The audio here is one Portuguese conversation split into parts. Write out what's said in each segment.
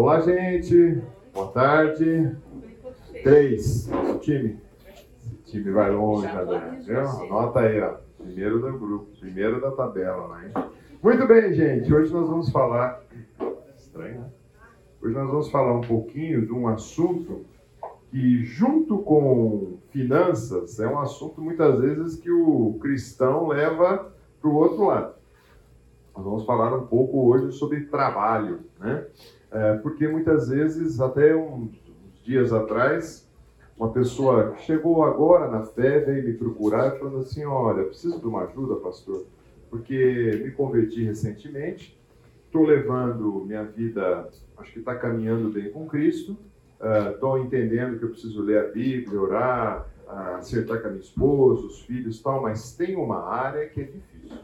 Olá, gente. Boa tarde. Três. Nosso time. Esse time vai longe. Viu? Anota aí, ó. Primeiro do grupo, primeiro da tabela, né? Muito bem, gente. Hoje nós vamos falar. Estranho, né? Hoje nós vamos falar um pouquinho de um assunto que, junto com finanças, é um assunto muitas vezes que o cristão leva para o outro lado. Nós vamos falar um pouco hoje sobre trabalho, né? É, porque muitas vezes, até uns, dias atrás, uma pessoa chegou agora na fé, veio me procurar falando assim, olha, preciso de uma ajuda, pastor, porque me converti recentemente, estou levando minha vida, acho que está caminhando bem com Cristo, estou uh, entendendo que eu preciso ler a Bíblia, orar, uh, acertar com a minha esposa, os filhos tal, mas tem uma área que é difícil,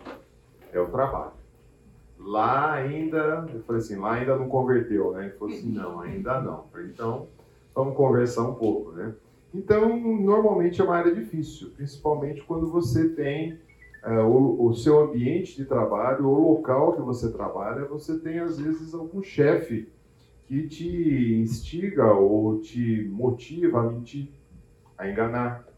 é o trabalho. Lá ainda, eu falei assim, lá ainda não converteu, né? Ele falou assim, não, ainda não. Então, vamos conversar um pouco, né? Então, normalmente é uma área difícil, principalmente quando você tem uh, o, o, seu ambiente de trabalho, o local que você trabalha, você tem às vezes algum chefe que te instiga ou te motiva a mentir, a enganar.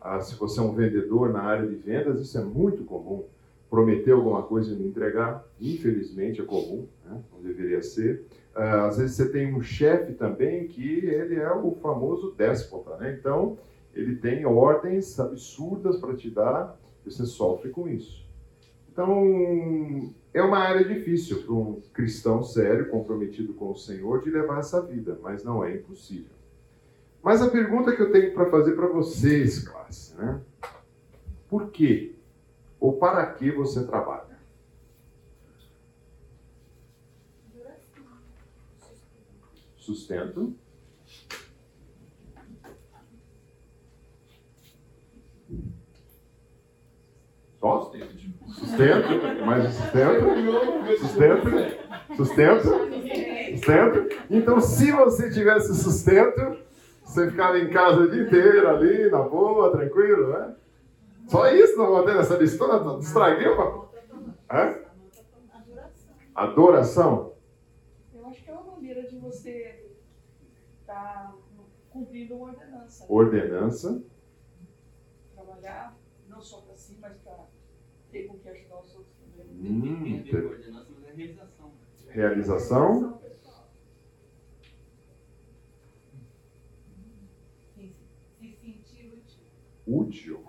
Ah, se você é um vendedor na área de vendas, isso é muito comum prometer alguma coisa e não entregar, infelizmente é comum, né? não deveria ser. Uh, às vezes você tem um chefe também que ele é o famoso déspota, né? então ele tem ordens absurdas para te dar e você sofre com isso. Então é uma área difícil para um cristão sério, comprometido com o Senhor, de levar essa vida, mas não é impossível. Mas a pergunta que eu tenho para fazer para vocês, classe, né? Por quê? Ou para que você trabalha? Sustento. Só? Sustento. Mais sustento. Sustento. Sustento. Sustento. Então, se você tivesse sustento, você ficava em casa o dia inteiro ali, na boa, tranquilo, né? Só isso não botei nessa listona? Estraguei uma. Hã? Adoração. Eu acho que é uma maneira de você estar tá cumprindo uma ordenança. Né? Ordenança. Trabalhar não só para si, mas para ter com que ajudar os outros também. Hum, tem ordenança, mas é realização. Realização. Se sentir útil. Útil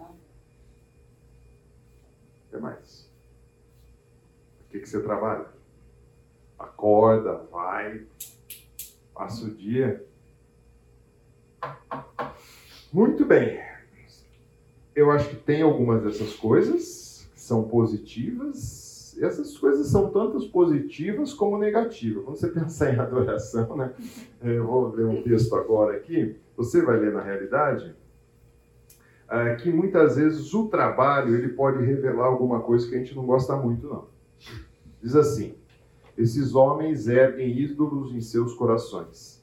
que mais? O que, que você trabalha? Acorda, vai, passa o dia. Muito bem. Eu acho que tem algumas dessas coisas que são positivas. Essas coisas são tantas positivas como negativas. Quando você pensar em adoração, né? Eu vou ler um texto agora aqui. Você vai ler na realidade é, que muitas vezes o trabalho ele pode revelar alguma coisa que a gente não gosta muito, não. Diz assim: esses homens erguem ídolos em seus corações.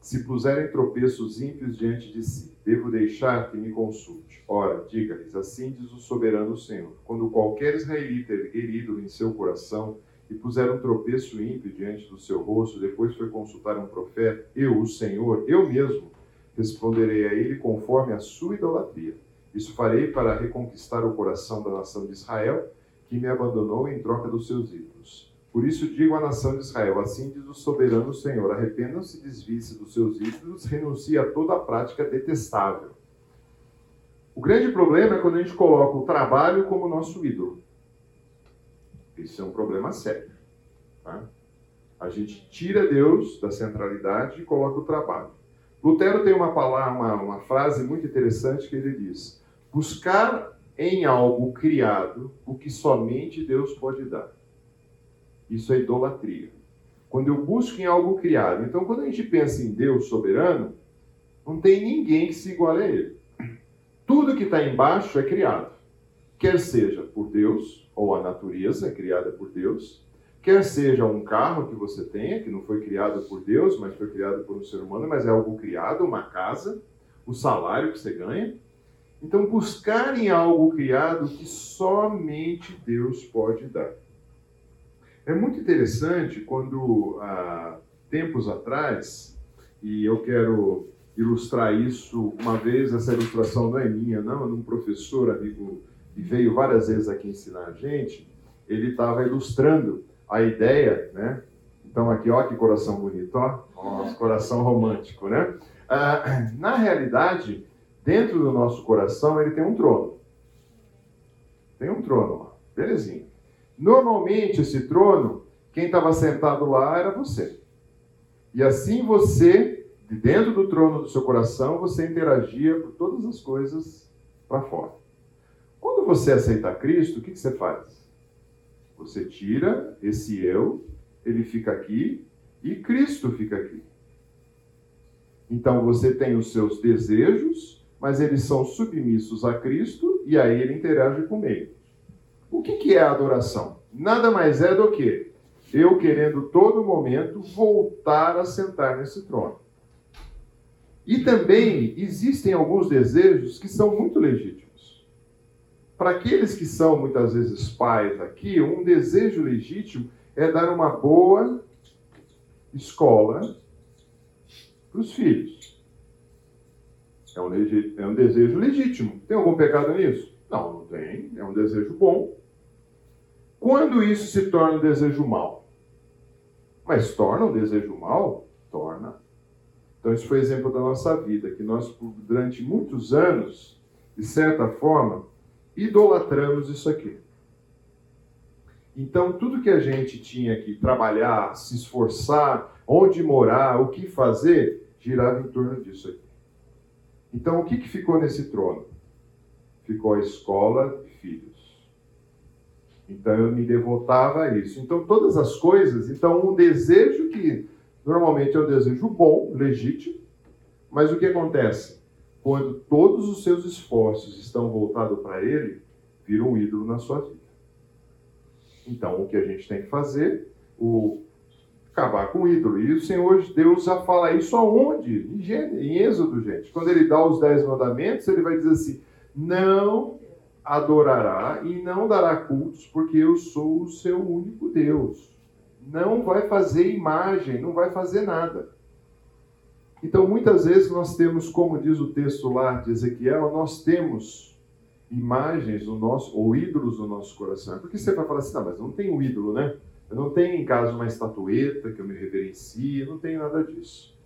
Se puserem tropeços ímpios diante de si, devo deixar que me consulte. Ora, diga-lhes: assim diz o soberano Senhor: quando qualquer israelita erguer ídolo em seu coração e puser um tropeço ímpio diante do seu rosto, depois foi consultar um profeta, eu, o Senhor, eu mesmo, responderei a ele conforme a sua idolatria. Isso farei para reconquistar o coração da nação de Israel, que me abandonou em troca dos seus ídolos. Por isso digo à nação de Israel: assim diz o soberano Senhor: arrependam-se, desvie-se dos seus ídolos, renuncie a toda a prática detestável. O grande problema é quando a gente coloca o trabalho como nosso ídolo. Isso é um problema sério. Tá? A gente tira Deus da centralidade e coloca o trabalho. Lutero tem uma palavra, uma, uma frase muito interessante que ele diz: buscar em algo criado o que somente Deus pode dar. Isso é idolatria. Quando eu busco em algo criado. Então, quando a gente pensa em Deus soberano, não tem ninguém que se iguale a ele. Tudo que está embaixo é criado. Quer seja por Deus, ou a natureza é criada por Deus, Quer seja um carro que você tenha, que não foi criado por Deus, mas foi criado por um ser humano, mas é algo criado, uma casa, o salário que você ganha. Então, buscar em algo criado que somente Deus pode dar. É muito interessante quando ah, tempos atrás, e eu quero ilustrar isso uma vez, essa ilustração não é minha, não, é de um professor amigo que veio várias vezes aqui ensinar a gente, ele estava ilustrando a ideia, né? Então aqui, ó, que coração bonito, ó, nosso coração romântico, né? Ah, na realidade, dentro do nosso coração, ele tem um trono. Tem um trono, ó, belezinha. Normalmente, esse trono, quem estava sentado lá era você. E assim você, de dentro do trono do seu coração, você interagia por todas as coisas para fora. Quando você aceita Cristo, o que, que você faz? Você tira esse eu, ele fica aqui, e Cristo fica aqui. Então você tem os seus desejos, mas eles são submissos a Cristo e aí ele interage com ele. O que, que é a adoração? Nada mais é do que eu querendo todo momento voltar a sentar nesse trono. E também existem alguns desejos que são muito legítimos. Para aqueles que são muitas vezes pais aqui, um desejo legítimo é dar uma boa escola para os filhos. É um, é um desejo legítimo. Tem algum pecado nisso? Não, não tem. É um desejo bom. Quando isso se torna um desejo mal? Mas torna um desejo mal? Torna. Então, isso foi exemplo da nossa vida, que nós, durante muitos anos, de certa forma, idolatramos isso aqui. Então, tudo que a gente tinha que trabalhar, se esforçar, onde morar, o que fazer, girava em torno disso aqui. Então, o que, que ficou nesse trono? Ficou a escola de filhos. Então, eu me devotava a isso. Então, todas as coisas. Então, um desejo que normalmente é um desejo bom, legítimo, mas o que acontece? Quando todos os seus esforços estão voltados para ele, vira um ídolo na sua vida. Então, o que a gente tem que fazer? O acabar com o ídolo. E o Senhor Deus já fala isso aonde? Em, Êxodo, gente. Quando ele dá os dez mandamentos, ele vai dizer assim: não adorará e não dará cultos, porque eu sou o seu único Deus. Não vai fazer imagem, não vai fazer nada. Então, muitas vezes nós temos, como diz o texto lá de Ezequiel, nós temos imagens no nosso, ou ídolos no nosso coração. Porque você vai falar assim, não, mas não tem um ídolo, né? Eu não tenho em casa uma estatueta que eu me reverencie, não tenho nada disso.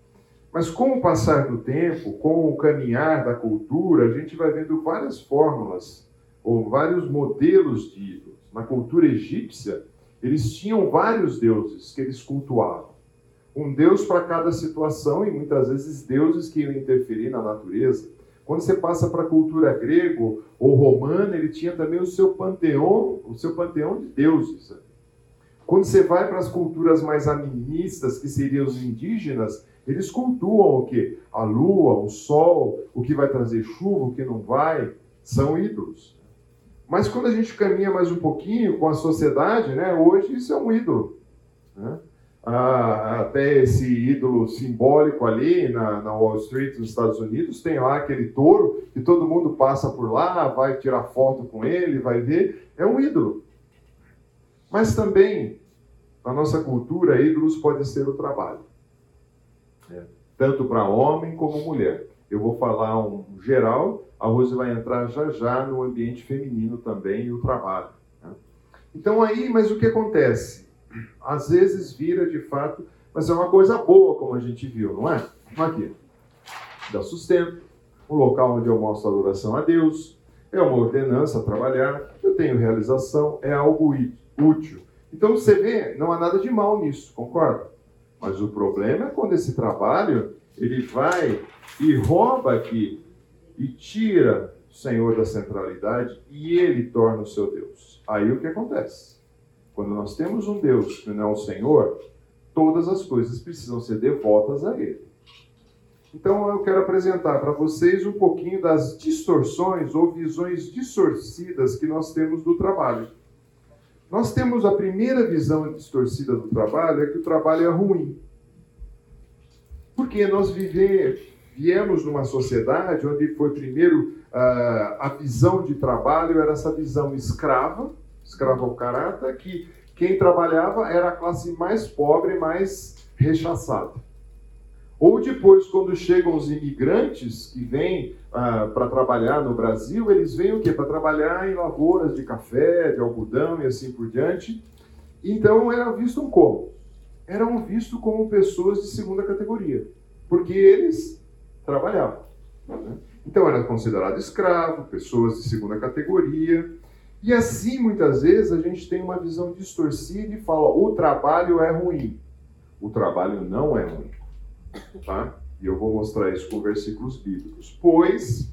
Mas com o passar do tempo, com o caminhar da cultura, a gente vai vendo várias fórmulas ou vários modelos de ídolos. Na cultura egípcia, eles tinham vários deuses que eles cultuavam. Um deus para cada situação e muitas vezes deuses que iam interferir na natureza. Quando você passa para a cultura grego ou romana, ele tinha também o seu panteão, o seu panteão de deuses. Quando você vai para as culturas mais animistas, que seriam os indígenas, eles cultuam o que? A lua, o sol, o que vai trazer chuva, o que não vai, são ídolos. Mas quando a gente caminha mais um pouquinho com a sociedade, né, hoje isso é um ídolo. Né? Ah, até esse ídolo simbólico ali na, na, Wall Street, nos Estados Unidos, tem lá aquele touro que todo mundo passa por lá, vai tirar foto com ele, vai ver. É um ídolo. Mas também, na nossa cultura, ídolos pode ser o trabalho. É, tanto para homem como mulher. Eu vou falar um geral, a Rose vai entrar já já no ambiente feminino também e o trabalho. Né? Então aí, mas o que acontece? às vezes vira de fato, mas é uma coisa boa, como a gente viu, não é? Aqui, dá sustento, um local onde eu mostro adoração a Deus, é uma ordenança trabalhar, eu tenho realização, é algo útil. Então você vê, não há nada de mal nisso, concorda? Mas o problema é quando esse trabalho ele vai e rouba aqui e tira o Senhor da centralidade e ele torna o seu Deus. Aí o que acontece? Quando nós temos um Deus que não é o Senhor, todas as coisas precisam ser devotas a Ele. Então eu quero apresentar para vocês um pouquinho das distorções ou visões distorcidas que nós temos do trabalho. Nós temos a primeira visão distorcida do trabalho é que o trabalho é ruim. Porque nós viver, viemos numa sociedade onde foi primeiro uh, a visão de trabalho era essa visão escrava, escravocrata, que quem trabalhava era a classe mais pobre, mais rechaçado. Ou depois, quando chegam os imigrantes que vêm ah, para trabalhar no Brasil, eles vêm o quê? Para trabalhar em lavouras de café, de algodão e assim por diante. Então eram vistos como? Eram vistos como pessoas de segunda categoria, porque eles trabalhavam. Né? Então era considerado escravo, pessoas de segunda categoria. E assim, muitas vezes, a gente tem uma visão distorcida e fala: o trabalho é ruim. O trabalho não é ruim. Tá? E eu vou mostrar isso com versículos bíblicos. Pois,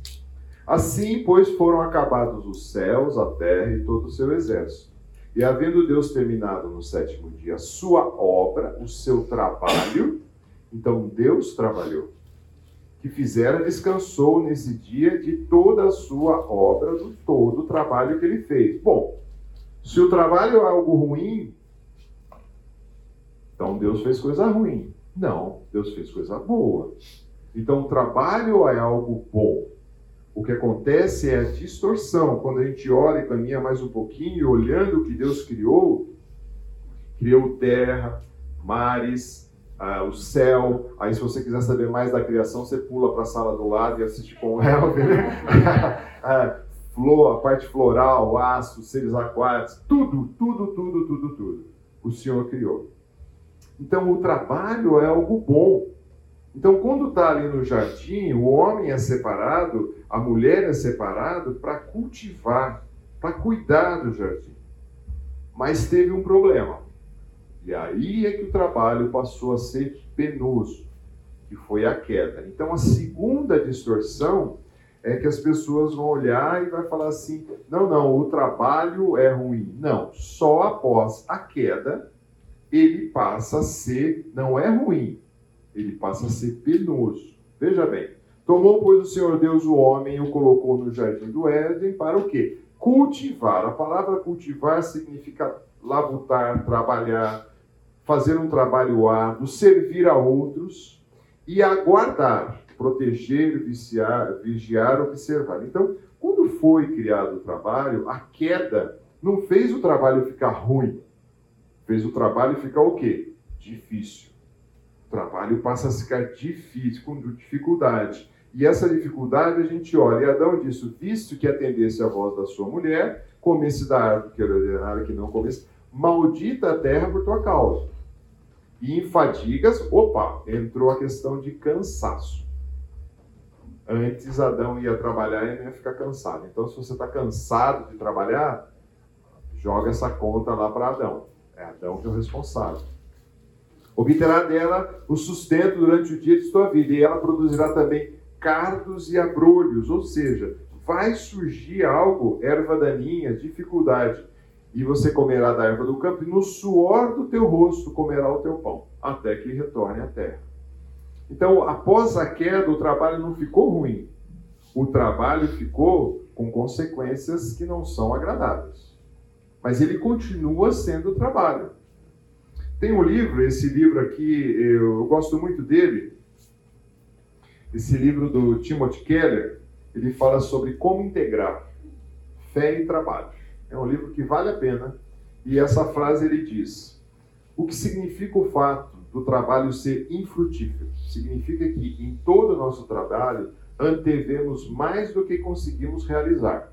assim, pois foram acabados os céus, a terra e todo o seu exército. E havendo Deus terminado no sétimo dia a sua obra, o seu trabalho, então Deus trabalhou que fizera descansou nesse dia de toda a sua obra, do todo o trabalho que ele fez. Bom, se o trabalho é algo ruim, então Deus fez coisa ruim. Não, Deus fez coisa boa. Então o trabalho é algo bom. O que acontece é a distorção. Quando a gente olha e caminha mais um pouquinho, olhando o que Deus criou, criou terra, mares, ah, o céu. Aí, se você quiser saber mais da criação, você pula para a sala do lado e assiste com o Elvin. ah, flor, a parte floral, aço, seres aquáticos, tudo, tudo, tudo, tudo, tudo. O Senhor criou. Então, o trabalho é algo bom. Então, quando está ali no jardim, o homem é separado, a mulher é separado para cultivar, para cuidar do jardim. Mas teve um problema. E aí é que o trabalho passou a ser penoso, que foi a queda. Então a segunda distorção é que as pessoas vão olhar e vai falar assim: não, não, o trabalho é ruim. Não, só após a queda ele passa a ser, não é ruim, ele passa a ser penoso. Veja bem, tomou pois o Senhor Deus o homem e o colocou no jardim do Éden para o quê? Cultivar. A palavra cultivar significa labutar, trabalhar, fazer um trabalho árduo, servir a outros e aguardar, proteger, viciar, vigiar, observar. Então, quando foi criado o trabalho, a queda não fez o trabalho ficar ruim, fez o trabalho ficar o quê? Difícil. O trabalho passa a ficar difícil, com dificuldade. E essa dificuldade a gente olha, e Adão disse, visto que atendesse a voz da sua mulher, comesse da árvore que era ordenada que não comesse, maldita a terra por tua causa. E em fadigas, opa, entrou a questão de cansaço. Antes Adão ia trabalhar e ia ficar cansado. Então, se você está cansado de trabalhar, joga essa conta lá para Adão. É Adão que é o responsável. Obterá dela o sustento durante o dia de sua vida, e ela produzirá também cardos e abrolhos, ou seja, vai surgir algo, erva daninha, dificuldade e você comerá da erva do campo, e no suor do teu rosto comerá o teu pão, até que retorne à terra. Então, após a queda, o trabalho não ficou ruim. O trabalho ficou com consequências que não são agradáveis. Mas ele continua sendo trabalho. Tem um livro, esse livro aqui, eu gosto muito dele. Esse livro do Timothy Keller, ele fala sobre como integrar fé e trabalho. É um livro que vale a pena. E essa frase ele diz: O que significa o fato do trabalho ser infrutífero? Significa que em todo o nosso trabalho antevemos mais do que conseguimos realizar,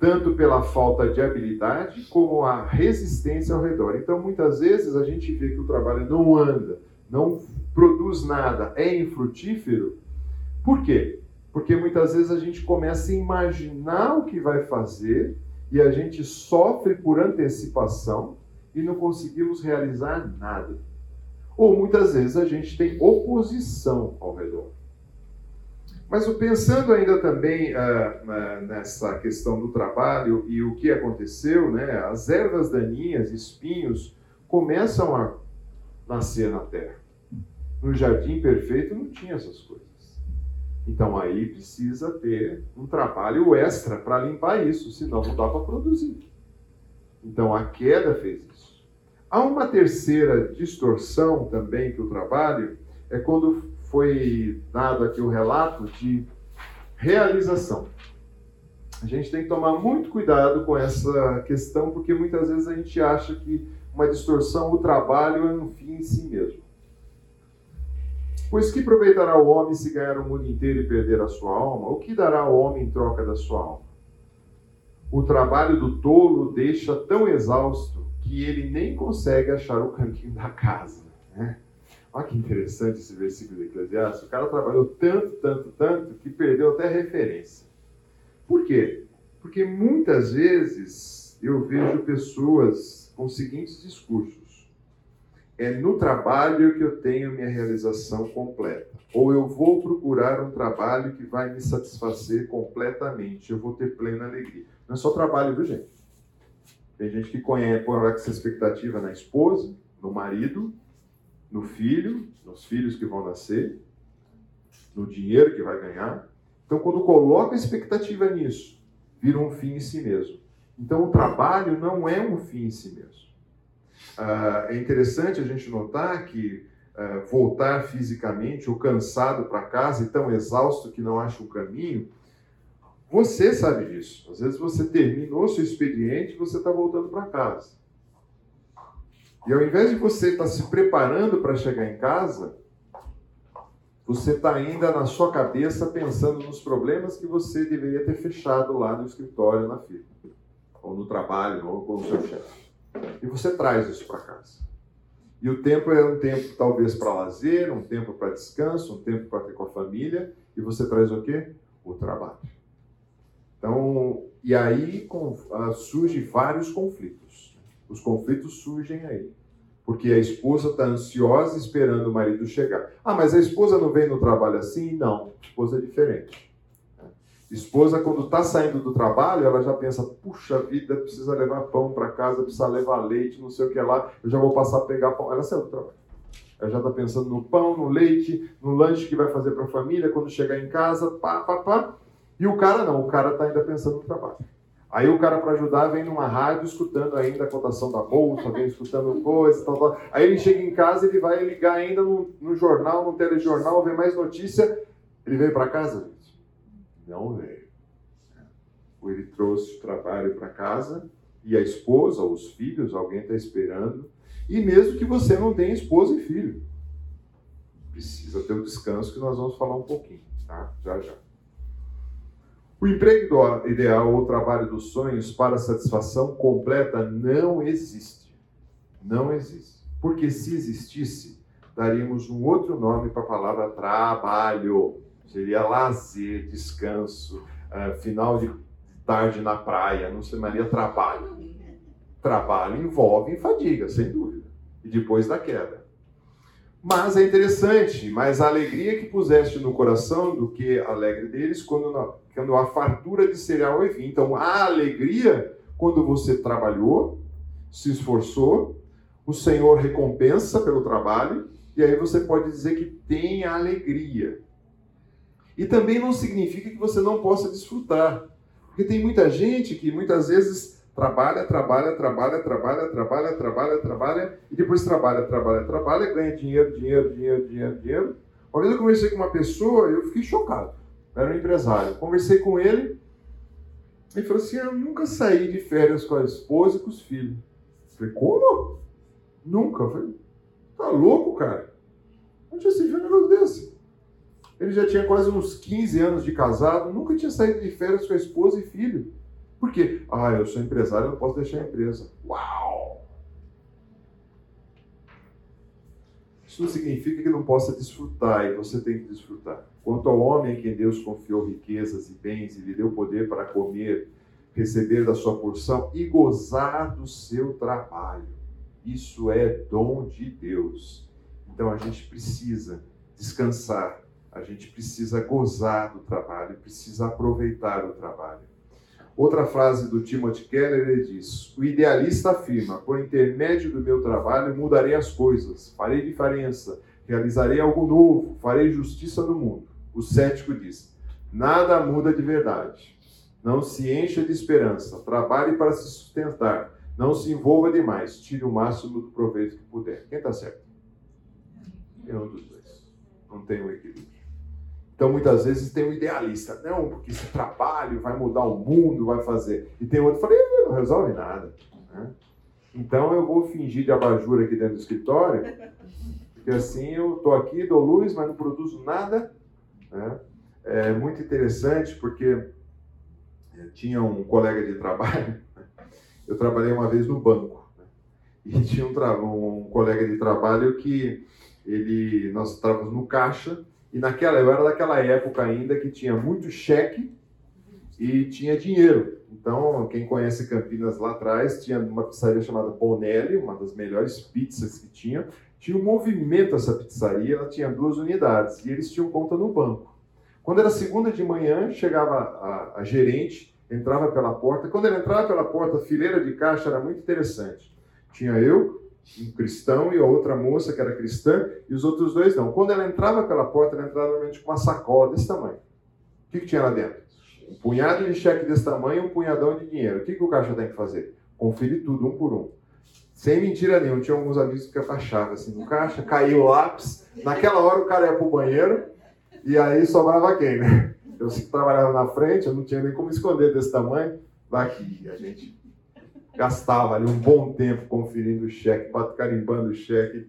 tanto pela falta de habilidade como a resistência ao redor. Então, muitas vezes a gente vê que o trabalho não anda, não produz nada, é infrutífero. Por quê? Porque muitas vezes a gente começa a imaginar o que vai fazer e a gente sofre por antecipação e não conseguimos realizar nada. Ou muitas vezes a gente tem oposição ao redor. Mas pensando ainda também uh, nessa questão do trabalho e o que aconteceu, né, as ervas daninhas, espinhos, começam a nascer na terra. No jardim perfeito não tinha essas coisas. Então aí precisa ter um trabalho extra para limpar isso, senão não dá para produzir. Então a queda fez isso. Há uma terceira distorção também que o trabalho é quando foi dado aqui o relato de realização. A gente tem que tomar muito cuidado com essa questão, porque muitas vezes a gente acha que uma distorção, o trabalho é um fim em si mesmo. Pois que aproveitará o homem se ganhar o mundo inteiro e perder a sua alma? O que dará o homem em troca da sua alma? O trabalho do tolo deixa tão exausto que ele nem consegue achar o caminho da casa. Né? Olha que interessante esse versículo de Eclesiastes. O cara trabalhou tanto, tanto, tanto que perdeu até referência. Por quê? Porque muitas vezes eu vejo pessoas com os seguintes discursos é no trabalho que eu tenho minha realização completa. Ou eu vou procurar um trabalho que vai me satisfazer completamente, eu vou ter plena alegria. Não é só trabalho, viu, gente? Tem gente que conhece, põe essa expectativa na esposa, no marido, no filho, nos filhos que vão nascer, no dinheiro que vai ganhar. Então, quando coloca expectativa nisso, vira um fim em si mesmo. Então, o trabalho não é um fim em si mesmo. Ah, é interessante a gente notar que ah, voltar fisicamente ou cansado para casa e tão exausto que não acha o caminho, você sabe disso. Às vezes você terminou seu expediente e você está voltando para casa. E ao invés de você estar tá se preparando para chegar em casa, você está ainda na sua cabeça pensando nos problemas que você deveria ter fechado lá no escritório, na firma, ou no trabalho, ou com o seu chefe. E você traz isso para casa. E o tempo é um tempo talvez para lazer, um tempo para descanso, um tempo para ter com a família, e você traz o quê? O trabalho. Então, e aí com, uh, surgem vários conflitos. Os conflitos surgem aí. Porque a esposa está ansiosa esperando o marido chegar. Ah, mas a esposa não vem no trabalho assim? Não, a esposa é diferente. Esposa, quando está saindo do trabalho, ela já pensa: puxa vida, precisa levar pão para casa, precisa levar leite, não sei o que lá, eu já vou passar a pegar pão. Ela saiu do trabalho. Ela já está pensando no pão, no leite, no lanche que vai fazer para a família, quando chegar em casa, pá, pá, pá. E o cara não, o cara está ainda pensando no trabalho. Aí o cara, para ajudar, vem numa rádio escutando ainda a cotação da bolsa, vem escutando coisas, tal, tal. Aí ele chega em casa, ele vai ligar ainda no, no jornal, no telejornal, vê mais notícia. Ele veio para casa, não veio. Ele trouxe o trabalho para casa e a esposa, os filhos, alguém está esperando. E mesmo que você não tenha esposa e filho, precisa ter o descanso que nós vamos falar um pouquinho, tá? Já já. O emprego ideal ou trabalho dos sonhos para satisfação completa não existe. Não existe. Porque se existisse, daríamos um outro nome para a palavra trabalho seria lazer, descanso, uh, final de tarde na praia, não chamaria trabalho. Trabalho envolve fadiga, sem dúvida, e depois da queda. Mas é interessante, mas a alegria que puseste no coração do que alegre deles quando, quando a fartura de cereal é vir. Então, a alegria quando você trabalhou, se esforçou, o Senhor recompensa pelo trabalho, e aí você pode dizer que tem alegria. E também não significa que você não possa desfrutar. Porque tem muita gente que muitas vezes trabalha, trabalha, trabalha, trabalha, trabalha, trabalha, trabalha, e depois trabalha, trabalha, trabalha, ganha dinheiro, dinheiro, dinheiro, dinheiro, dinheiro. Uma vez eu conversei com uma pessoa, eu fiquei chocado. Era um empresário. Conversei com ele, ele falou assim: Eu nunca saí de férias com a esposa e com os filhos. Eu falei: Como? Nunca. Eu falei: Tá louco, cara? Onde já se viu um negócio desse? Ele já tinha quase uns 15 anos de casado, nunca tinha saído de férias com a esposa e filho. Por quê? Ah, eu sou empresário, eu posso deixar a empresa. Uau! Isso não significa que não possa desfrutar, e você tem que desfrutar. Quanto ao homem em quem Deus confiou riquezas e bens e lhe deu poder para comer, receber da sua porção e gozar do seu trabalho. Isso é dom de Deus. Então a gente precisa descansar a gente precisa gozar do trabalho, precisa aproveitar o trabalho. Outra frase do Timothy Keller ele diz: O idealista afirma, por intermédio do meu trabalho mudarei as coisas, farei diferença, realizarei algo novo, farei justiça no mundo. O cético diz: Nada muda de verdade. Não se encha de esperança, trabalhe para se sustentar, não se envolva demais, tire o máximo do proveito que puder. Quem está certo? É um dos dois. Não tem um equilíbrio. Então, muitas vezes tem um idealista, não, porque esse trabalho vai mudar o mundo, vai fazer. E tem outro que fala, não resolve nada. Né? Então, eu vou fingir de abajur aqui dentro do escritório, Porque assim eu estou aqui, dou luz, mas não produzo nada. Né? É muito interessante porque tinha um colega de trabalho, eu trabalhei uma vez no banco, né? e tinha um, um, colega de trabalho que ele, nós estávamos no caixa, e naquela, eu era daquela época ainda que tinha muito cheque e tinha dinheiro. Então, quem conhece Campinas lá atrás, tinha uma pizzaria chamada Bonelli, uma das melhores pizzas que tinha. Tinha um movimento essa pizzaria, ela tinha duas unidades e eles tinham conta no banco. Quando era segunda de manhã, chegava a, a gerente, entrava pela porta. Quando ele entrava pela porta, a fileira de caixa era muito interessante. Tinha eu, um cristão, e a outra moça que era cristã, e os outros dois não. Quando ela entrava pela porta, ela entrava normalmente com uma sacola desse tamanho. O que, que tinha lá dentro? Um punhado de cheque desse tamanho e um punhadão de dinheiro. O que, que o caixa tem que fazer? Conferir tudo, um por um. Sem mentira nenhuma, tinha alguns amigos que abaixavam assim no caixa, caiu o lápis. Naquela hora o cara ia pro banheiro e aí sobrava quem, né? Eu trabalhava na frente, eu não tinha nem como esconder desse tamanho. Daqui, a gente gastava ali um bom tempo conferindo o cheque, carimbando o cheque.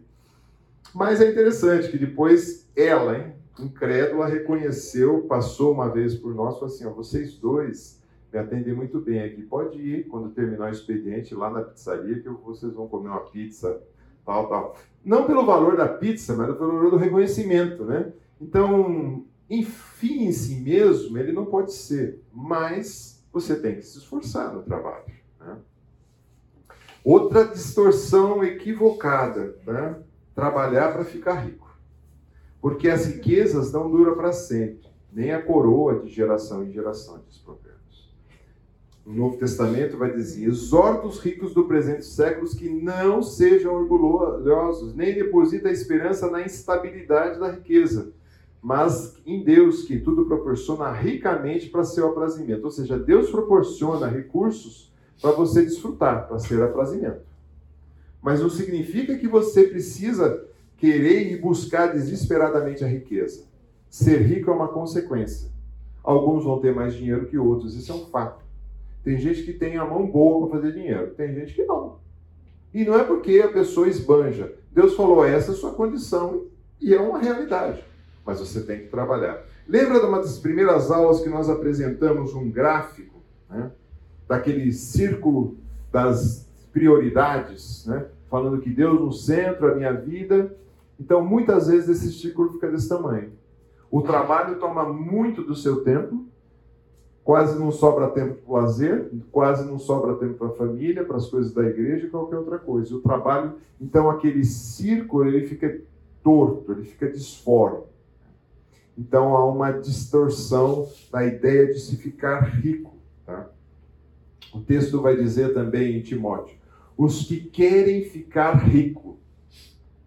Mas é interessante que depois ela, hein, incrédula, reconheceu, passou uma vez por nós, falou assim: ó, vocês dois me atendem muito bem aqui. Pode ir quando terminar o expediente lá na pizzaria que vocês vão comer uma pizza, tal, tal. Não pelo valor da pizza, mas pelo valor do reconhecimento, né? Então, enfim em si mesmo, ele não pode ser, mas você tem que se esforçar no trabalho. Outra distorção equivocada, né? trabalhar para ficar rico. Porque as riquezas não duram para sempre, nem a coroa de geração em geração, diz Provérbios. No Novo Testamento vai dizer: exorta os ricos do presente séculos que não sejam orgulhosos, nem deposita a esperança na instabilidade da riqueza, mas em Deus, que tudo proporciona ricamente para seu aprazimento. Ou seja, Deus proporciona recursos para você desfrutar, para ser aprazimento. Mas não significa que você precisa querer e buscar desesperadamente a riqueza. Ser rico é uma consequência. Alguns vão ter mais dinheiro que outros, isso é um fato. Tem gente que tem a mão boa para fazer dinheiro, tem gente que não. E não é porque a pessoa esbanja. Deus falou, essa é a sua condição e é uma realidade. Mas você tem que trabalhar. Lembra de uma das primeiras aulas que nós apresentamos um gráfico, né? Daquele círculo das prioridades, né? falando que Deus no centro, a minha vida, então, muitas vezes esse círculo fica desse tamanho. O trabalho toma muito do seu tempo, quase não sobra tempo para o lazer, quase não sobra tempo para a família, para as coisas da igreja e qualquer outra coisa. O trabalho, então, aquele círculo, ele fica torto, ele fica disforme. Então, há uma distorção da ideia de se ficar rico. Tá? O texto vai dizer também em Timóteo: os que querem ficar rico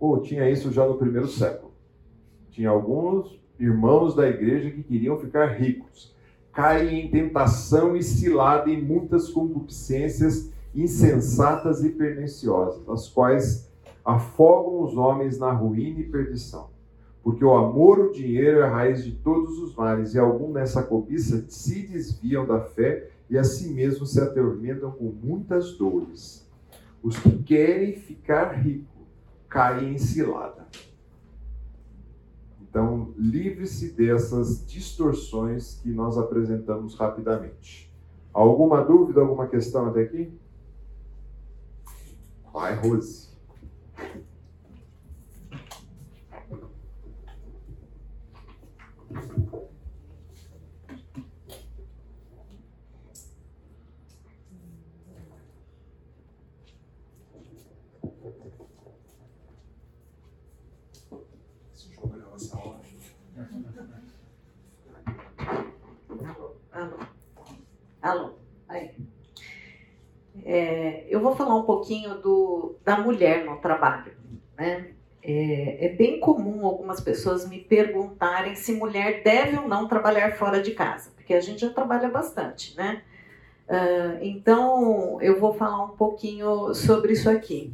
Pô, tinha isso já no primeiro século. Tinha alguns irmãos da igreja que queriam ficar ricos. Caem em tentação e cilada em muitas concupiscências insensatas e perniciosas, as quais afogam os homens na ruína e perdição. Porque o amor, o dinheiro é a raiz de todos os males, e alguns nessa cobiça se desviam da fé e a si mesmos se atormentam com muitas dores. Os que querem ficar ricos cair em cilada. Então, livre-se dessas distorções que nós apresentamos rapidamente. Alguma dúvida, alguma questão até aqui? Vai, Rose. Alô, aí. É, eu vou falar um pouquinho do, da mulher no trabalho. Né? É, é, bem comum algumas pessoas me perguntarem se mulher deve ou não trabalhar fora de casa, porque a gente já trabalha bastante, né? Uh, então, eu vou falar um pouquinho sobre isso aqui.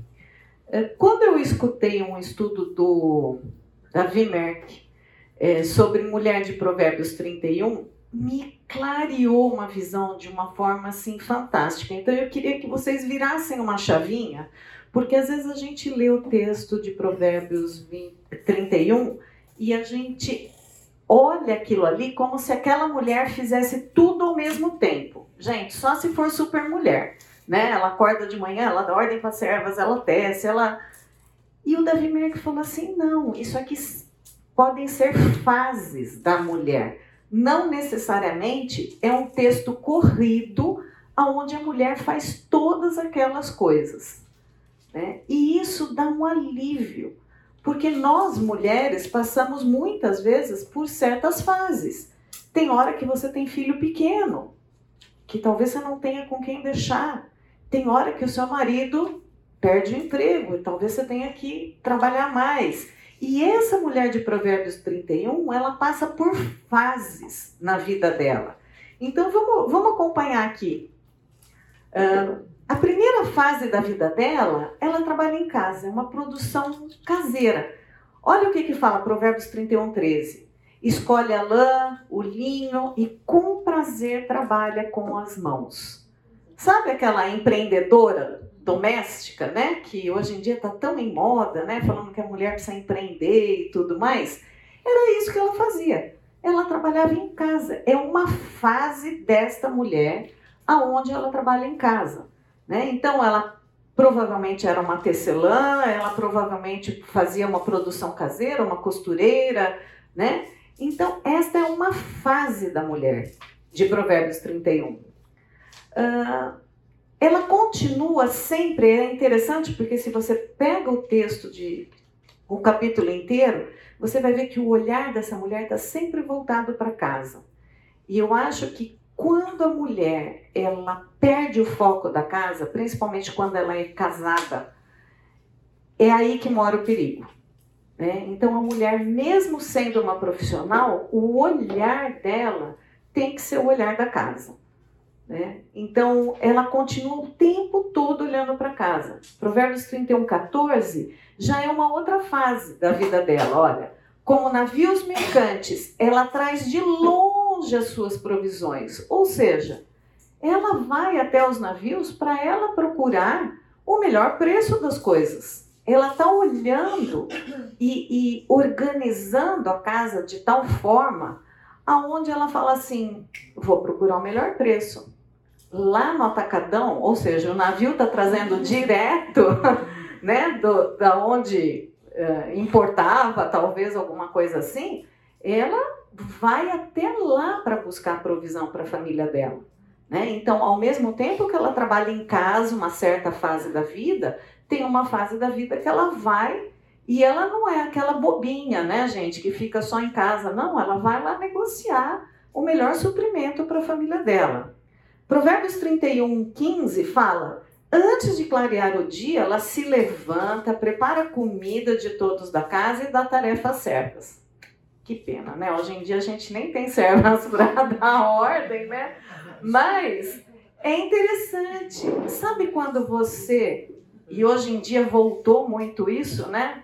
Uh, quando eu escutei um estudo do Davi é, sobre mulher de Provérbios 31, me clareou uma visão de uma forma assim fantástica. Então eu queria que vocês virassem uma chavinha, porque às vezes a gente lê o texto de Provérbios 20, 31 e a gente olha aquilo ali como se aquela mulher fizesse tudo ao mesmo tempo. Gente, só se for super mulher, né? Ela acorda de manhã, ela dá ordem para servas, ela tece, ela e o Davi Merck falou assim: não, isso aqui podem ser fases da mulher. Não necessariamente é um texto corrido aonde a mulher faz todas aquelas coisas. Né? E isso dá um alívio, porque nós mulheres passamos muitas vezes por certas fases. Tem hora que você tem filho pequeno, que talvez você não tenha com quem deixar. Tem hora que o seu marido perde o emprego e talvez você tenha que trabalhar mais. E essa mulher de Provérbios 31, ela passa por fases na vida dela. Então vamos, vamos acompanhar aqui. Uh, a primeira fase da vida dela, ela trabalha em casa, é uma produção caseira. Olha o que, que fala Provérbios 31, 13. Escolhe a lã, o linho e com prazer trabalha com as mãos. Sabe aquela empreendedora doméstica, né? Que hoje em dia está tão em moda, né? Falando que a mulher precisa empreender e tudo mais. Era isso que ela fazia. Ela trabalhava em casa. É uma fase desta mulher aonde ela trabalha em casa, né? Então ela provavelmente era uma tecelã, ela provavelmente fazia uma produção caseira, uma costureira, né? Então esta é uma fase da mulher de Provérbios 31. Uh, ela continua sempre, é interessante porque se você pega o texto de o capítulo inteiro, você vai ver que o olhar dessa mulher está sempre voltado para casa. E eu acho que quando a mulher ela perde o foco da casa, principalmente quando ela é casada, é aí que mora o perigo. Né? Então a mulher, mesmo sendo uma profissional, o olhar dela tem que ser o olhar da casa. Né? Então, ela continua o tempo todo olhando para casa. Provérbios 31, 14 já é uma outra fase da vida dela. Olha, como navios mercantes, ela traz de longe as suas provisões. Ou seja, ela vai até os navios para ela procurar o melhor preço das coisas. Ela está olhando e, e organizando a casa de tal forma aonde ela fala assim: vou procurar o melhor preço lá no atacadão, ou seja, o navio está trazendo direto, né, do, da onde uh, importava, talvez alguma coisa assim, ela vai até lá para buscar provisão para a família dela. Né? Então, ao mesmo tempo que ela trabalha em casa, uma certa fase da vida, tem uma fase da vida que ela vai e ela não é aquela bobinha, né, gente, que fica só em casa. Não, ela vai lá negociar o melhor suprimento para a família dela. Provérbios 31, 15 fala: Antes de clarear o dia, ela se levanta, prepara a comida de todos da casa e dá tarefas certas. Que pena, né? Hoje em dia a gente nem tem servas para dar ordem, né? Mas é interessante. Sabe quando você, e hoje em dia voltou muito isso, né?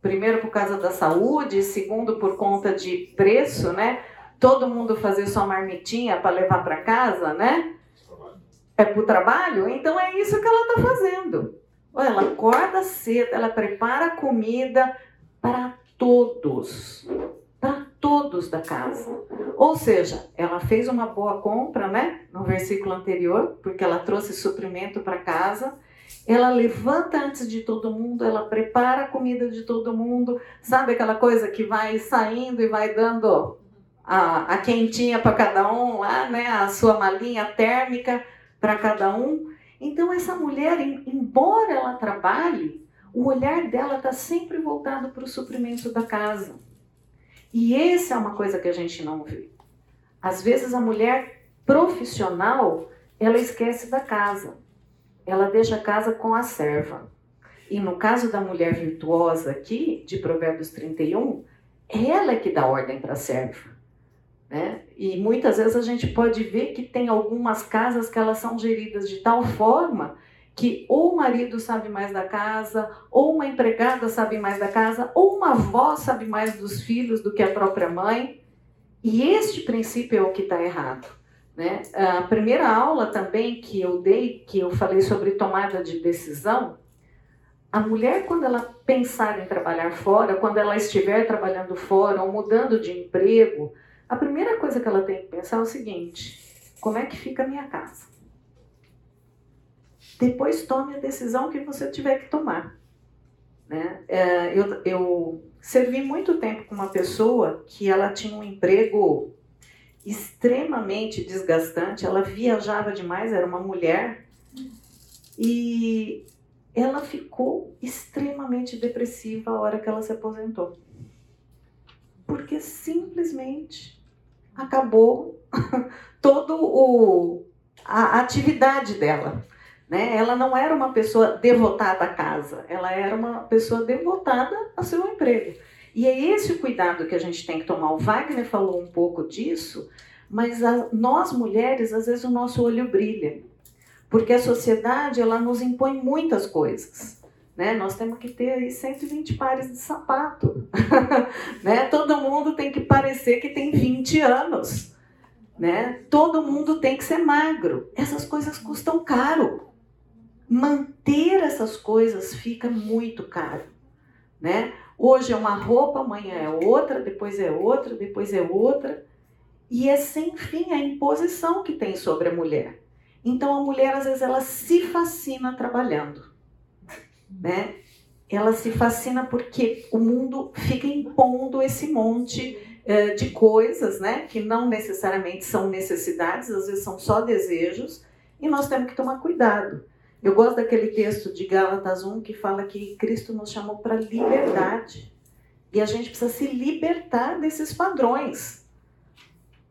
Primeiro por causa da saúde, segundo por conta de preço, né? Todo mundo fazer sua marmitinha para levar para casa, né? É para o trabalho, então é isso que ela está fazendo. Ela acorda cedo, ela prepara comida para todos, para todos da casa. Ou seja, ela fez uma boa compra, né? No versículo anterior, porque ela trouxe suprimento para casa. Ela levanta antes de todo mundo, ela prepara a comida de todo mundo. Sabe aquela coisa que vai saindo e vai dando a, a quentinha para cada um lá, né? A sua malinha térmica para cada um. Então, essa mulher, embora ela trabalhe, o olhar dela está sempre voltado para o suprimento da casa. E essa é uma coisa que a gente não vê. Às vezes, a mulher profissional, ela esquece da casa. Ela deixa a casa com a serva. E no caso da mulher virtuosa aqui, de Provérbios 31, ela é que dá ordem para a serva. Né? E muitas vezes a gente pode ver que tem algumas casas que elas são geridas de tal forma que ou o marido sabe mais da casa, ou uma empregada sabe mais da casa, ou uma avó sabe mais dos filhos do que a própria mãe. E este princípio é o que está errado. Né? A primeira aula também que eu dei, que eu falei sobre tomada de decisão, a mulher, quando ela pensar em trabalhar fora, quando ela estiver trabalhando fora ou mudando de emprego, a primeira coisa que ela tem que pensar é o seguinte: como é que fica a minha casa? Depois tome a decisão que você tiver que tomar. Né? É, eu, eu servi muito tempo com uma pessoa que ela tinha um emprego extremamente desgastante, ela viajava demais, era uma mulher, e ela ficou extremamente depressiva a hora que ela se aposentou. Porque simplesmente acabou todo o a atividade dela. Né? Ela não era uma pessoa devotada à casa, ela era uma pessoa devotada ao seu emprego. E é esse o cuidado que a gente tem que tomar. O Wagner falou um pouco disso, mas a, nós mulheres, às vezes o nosso olho brilha. Porque a sociedade, ela nos impõe muitas coisas. Né? Nós temos que ter aí 120 pares de sapato. né? Todo mundo tem que parecer que tem 20 anos. Né? Todo mundo tem que ser magro. Essas coisas custam caro. Manter essas coisas fica muito caro. Né? Hoje é uma roupa, amanhã é outra, depois é outra, depois é outra. E é sem fim a imposição que tem sobre a mulher. Então a mulher às vezes ela se fascina trabalhando, né? Ela se fascina porque o mundo fica impondo esse monte uh, de coisas, né? Que não necessariamente são necessidades, às vezes são só desejos, e nós temos que tomar cuidado. Eu gosto daquele texto de Gálatas 1 que fala que Cristo nos chamou para liberdade. E a gente precisa se libertar desses padrões.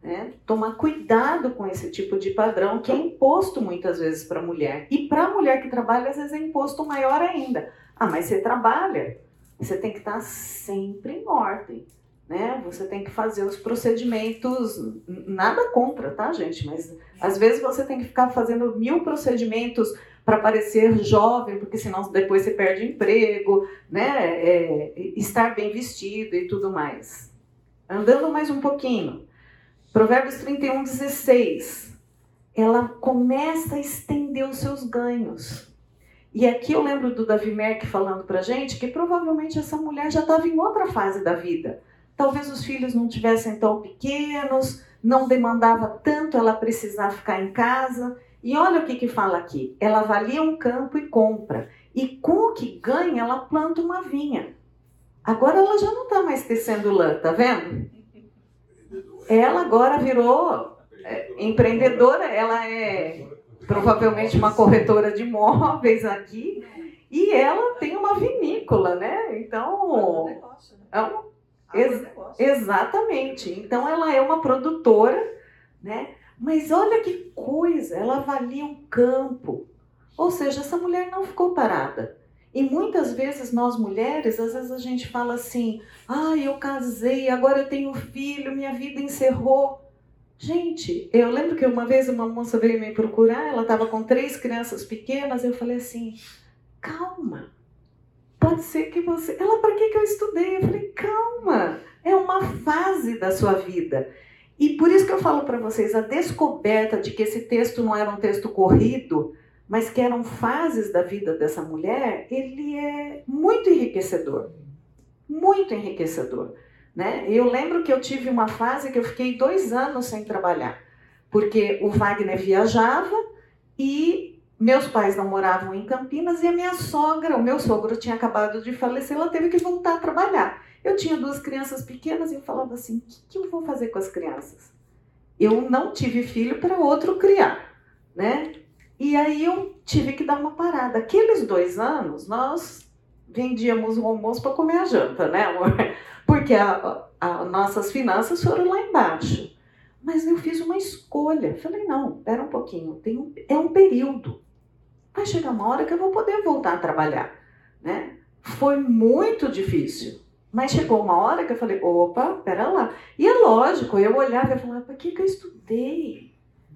Né? Tomar cuidado com esse tipo de padrão que é imposto muitas vezes para a mulher. E para a mulher que trabalha, às vezes é imposto maior ainda. Ah, mas você trabalha, você tem que estar tá sempre em ordem. Né? Você tem que fazer os procedimentos, nada contra, tá, gente? Mas às vezes você tem que ficar fazendo mil procedimentos para parecer jovem, porque senão depois você perde emprego, né? É, estar bem vestido e tudo mais. Andando mais um pouquinho. Provérbios 31, 16. Ela começa a estender os seus ganhos. E aqui eu lembro do Davi Merck falando pra gente que provavelmente essa mulher já estava em outra fase da vida. Talvez os filhos não tivessem tão pequenos, não demandava tanto ela precisar ficar em casa. E olha o que, que fala aqui: ela avalia um campo e compra. E com o que ganha, ela planta uma vinha. Agora ela já não está mais tecendo lã, tá vendo? Ela agora virou é, empreendedora, ela é provavelmente uma corretora de imóveis aqui. E ela tem uma vinícola, né? Então. É um, ex exatamente. Então ela é uma produtora, né? Mas olha que coisa, ela avalia um campo. Ou seja, essa mulher não ficou parada. E muitas vezes nós mulheres, às vezes a gente fala assim: ah, eu casei, agora eu tenho filho, minha vida encerrou. Gente, eu lembro que uma vez uma moça veio me procurar, ela estava com três crianças pequenas, eu falei assim: calma, pode ser que você. Ela, para que, que eu estudei? Eu falei: calma, é uma fase da sua vida. E por isso que eu falo para vocês, a descoberta de que esse texto não era um texto corrido, mas que eram fases da vida dessa mulher, ele é muito enriquecedor. Muito enriquecedor. Né? Eu lembro que eu tive uma fase que eu fiquei dois anos sem trabalhar, porque o Wagner viajava e meus pais não moravam em Campinas e a minha sogra, o meu sogro tinha acabado de falecer, ela teve que voltar a trabalhar. Eu tinha duas crianças pequenas e eu falava assim: o que, que eu vou fazer com as crianças? Eu não tive filho para outro criar, né? E aí eu tive que dar uma parada. Aqueles dois anos, nós vendíamos o almoço para comer a janta, né, amor? Porque nossas finanças foram lá embaixo. Mas eu fiz uma escolha. Falei, não, espera um pouquinho, tem um, é um período. Vai chegar uma hora que eu vou poder voltar a trabalhar, né? Foi muito difícil. Mas chegou uma hora que eu falei, opa, pera lá. E é lógico, eu olhava e falava, para que, que eu estudei?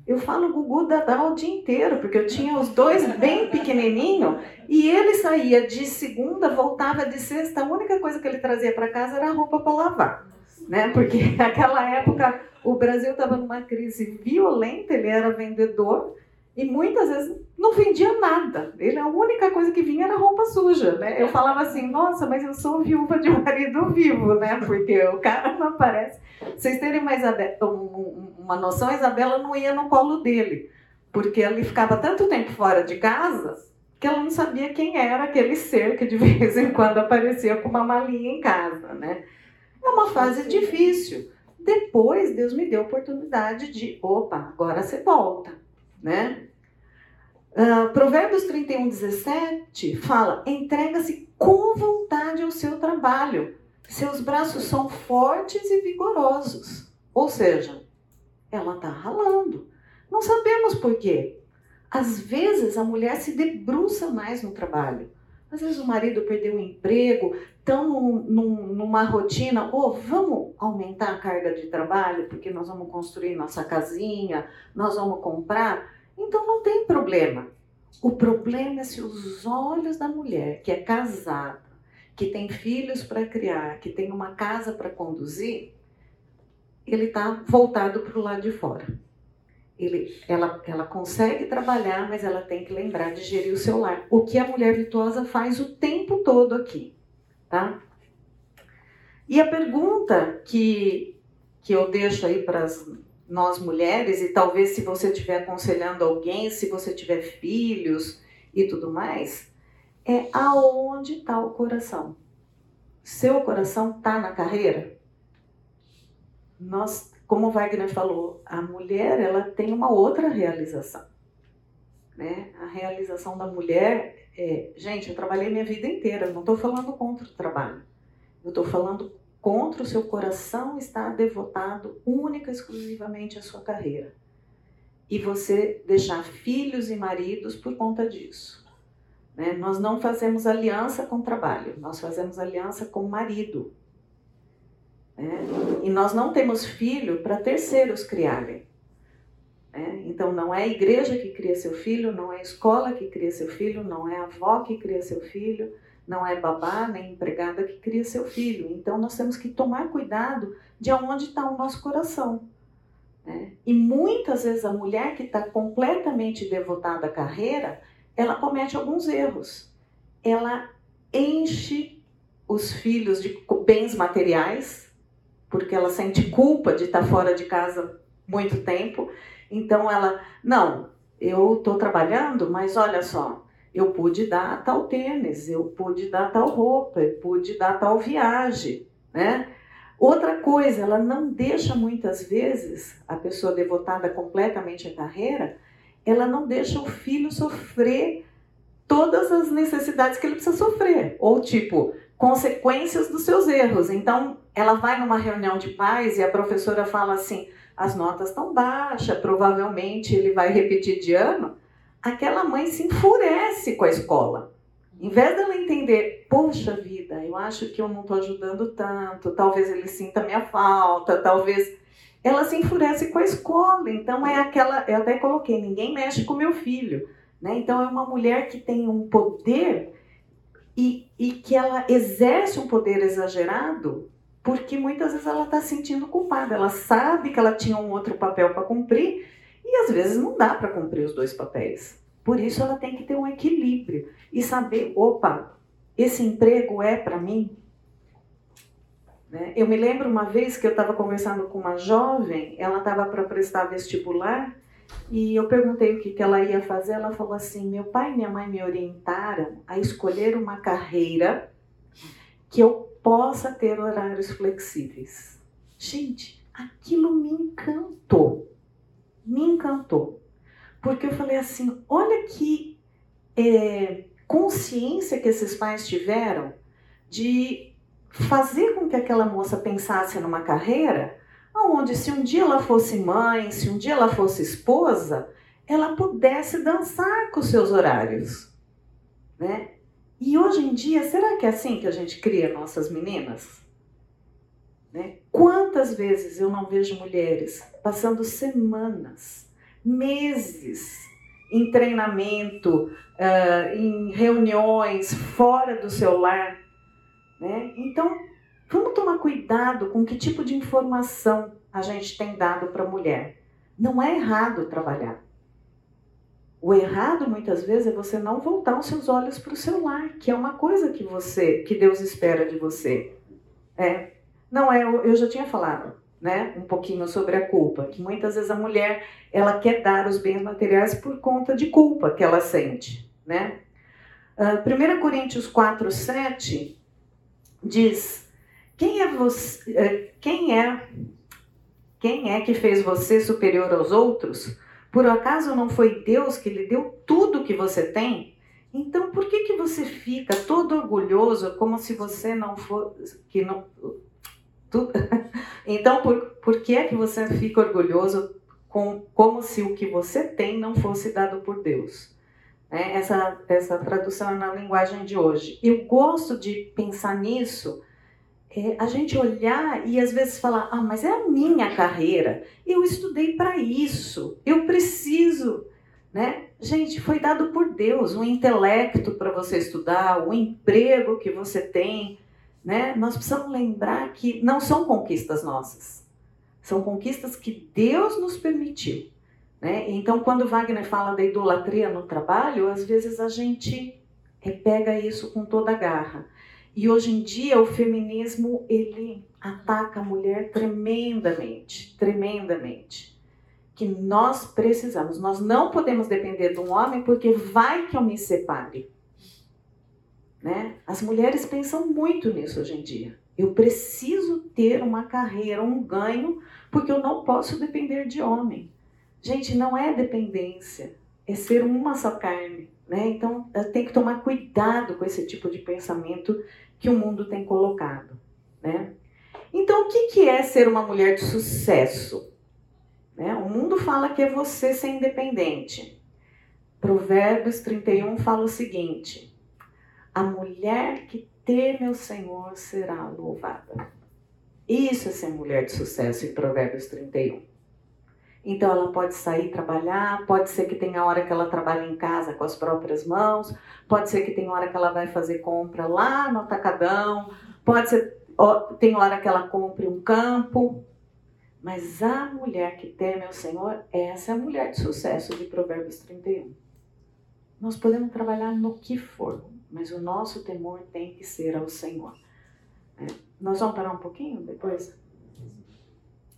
Eu falo Gugu Dadá o dia inteiro, porque eu tinha os dois bem pequenininho e ele saía de segunda, voltava de sexta, a única coisa que ele trazia para casa era roupa para lavar. Né? Porque naquela época o Brasil estava numa crise violenta, ele era vendedor E muitas vezes não vendia nada. Ele, a única coisa que vinha era roupa suja, né? Eu falava assim, nossa, mas eu sou viúva de um marido vivo, né? Porque o cara não aparece. Vocês terem mais uma noção, a Isabela não ia no colo dele. Porque ele ficava tanto tempo fora de casa que ela não sabia quem era aquele ser que de vez em quando aparecia com uma malinha em casa, né? É uma fase difícil. Depois, Deus me deu a oportunidade de, opa, agora você volta, né? Uh, Provérbios 31, 17 fala: entrega-se com vontade ao seu trabalho, seus braços são fortes e vigorosos. Ou seja, ela está ralando. Não sabemos por quê. Às vezes a mulher se debruça mais no trabalho. Às vezes o marido perdeu o emprego, estão num, num, numa rotina, ou oh, vamos aumentar a carga de trabalho, porque nós vamos construir nossa casinha, nós vamos comprar. Então não tem problema. O problema é se os olhos da mulher que é casada, que tem filhos para criar, que tem uma casa para conduzir, ele está voltado para o lado de fora. Ele, ela, ela consegue trabalhar, mas ela tem que lembrar de gerir o seu lar. O que a mulher virtuosa faz o tempo todo aqui, tá? E a pergunta que, que eu deixo aí para nós mulheres, e talvez se você estiver aconselhando alguém, se você tiver filhos e tudo mais, é aonde está o coração. Seu coração está na carreira? Nós como o Wagner falou, a mulher ela tem uma outra realização. Né? A realização da mulher é, gente, eu trabalhei minha vida inteira, não estou falando contra o trabalho. Eu estou falando contra o seu coração estar devotado única e exclusivamente à sua carreira. E você deixar filhos e maridos por conta disso. Né? Nós não fazemos aliança com trabalho, nós fazemos aliança com marido. Né? E nós não temos filho para terceiros criarem. Né? Então, não é a igreja que cria seu filho, não é a escola que cria seu filho, não é a avó que cria seu filho, não é babá nem empregada que cria seu filho. Então, nós temos que tomar cuidado de onde está o nosso coração. Né? E muitas vezes a mulher que está completamente devotada à carreira, ela comete alguns erros. Ela enche os filhos de bens materiais, porque ela sente culpa de estar fora de casa muito tempo. Então ela, não, eu estou trabalhando, mas olha só, eu pude dar tal tênis, eu pude dar tal roupa, eu pude dar tal viagem, né? Outra coisa, ela não deixa muitas vezes a pessoa devotada completamente à carreira, ela não deixa o filho sofrer todas as necessidades que ele precisa sofrer. Ou tipo, consequências dos seus erros. Então, ela vai numa reunião de pais e a professora fala assim: as notas estão baixas, provavelmente ele vai repetir de ano. Aquela mãe se enfurece com a escola. Em vez dela entender, poxa vida, eu acho que eu não estou ajudando tanto, talvez ele sinta minha falta, talvez. Ela se enfurece com a escola. Então é aquela. Eu até coloquei: ninguém mexe com meu filho. Né? Então é uma mulher que tem um poder e, e que ela exerce um poder exagerado porque muitas vezes ela está se sentindo culpada. Ela sabe que ela tinha um outro papel para cumprir e às vezes não dá para cumprir os dois papéis. Por isso ela tem que ter um equilíbrio e saber, opa, esse emprego é para mim? Né? Eu me lembro uma vez que eu estava conversando com uma jovem, ela estava para prestar vestibular e eu perguntei o que, que ela ia fazer. Ela falou assim: meu pai e minha mãe me orientaram a escolher uma carreira que eu possa ter horários flexíveis. Gente, aquilo me encantou. Me encantou. Porque eu falei assim: olha que é, consciência que esses pais tiveram de fazer com que aquela moça pensasse numa carreira onde se um dia ela fosse mãe, se um dia ela fosse esposa, ela pudesse dançar com seus horários, né? E hoje em dia, será que é assim que a gente cria nossas meninas? Né? Quantas vezes eu não vejo mulheres passando semanas, meses em treinamento, uh, em reuniões fora do seu lar? Né? Então, vamos tomar cuidado com que tipo de informação a gente tem dado para a mulher. Não é errado trabalhar. O errado muitas vezes é você não voltar os seus olhos para o celular, que é uma coisa que você, que Deus espera de você. É, não é, eu já tinha falado, né, um pouquinho sobre a culpa, que muitas vezes a mulher ela quer dar os bens materiais por conta de culpa que ela sente, né? Uh, 1 Coríntios 4, 7 diz: quem é você, eh, quem é quem é que fez você superior aos outros? Por acaso não foi Deus que lhe deu tudo que você tem? Então por que que você fica todo orgulhoso como se você não fosse que não tu, Então por, por que é que você fica orgulhoso com, como se o que você tem não fosse dado por Deus? É, essa, essa tradução é na linguagem de hoje. Eu gosto de pensar nisso é, a gente olhar e às vezes falar: ah, mas é a minha carreira, eu estudei para isso, eu preciso. Né? Gente, foi dado por Deus um intelecto para você estudar, o um emprego que você tem. Né? Nós precisamos lembrar que não são conquistas nossas, são conquistas que Deus nos permitiu. Né? Então, quando Wagner fala da idolatria no trabalho, às vezes a gente pega isso com toda a garra. E hoje em dia o feminismo ele ataca a mulher tremendamente, tremendamente. Que nós precisamos, nós não podemos depender de um homem porque vai que eu me separe. Né? As mulheres pensam muito nisso hoje em dia. Eu preciso ter uma carreira, um ganho, porque eu não posso depender de homem. Gente, não é dependência, é ser uma só carne. Né? Então, tem que tomar cuidado com esse tipo de pensamento que o mundo tem colocado. Né? Então, o que, que é ser uma mulher de sucesso? Né? O mundo fala que é você ser independente. Provérbios 31 fala o seguinte: a mulher que teme o Senhor será louvada. Isso é ser mulher de sucesso em Provérbios 31. Então ela pode sair trabalhar, pode ser que tenha hora que ela trabalhe em casa com as próprias mãos, pode ser que tenha hora que ela vai fazer compra lá no atacadão, pode ser tem hora que ela compre um campo. Mas a mulher que teme ao Senhor, essa é a mulher de sucesso de Provérbios 31. Nós podemos trabalhar no que for, mas o nosso temor tem que ser ao Senhor. É. Nós vamos parar um pouquinho depois?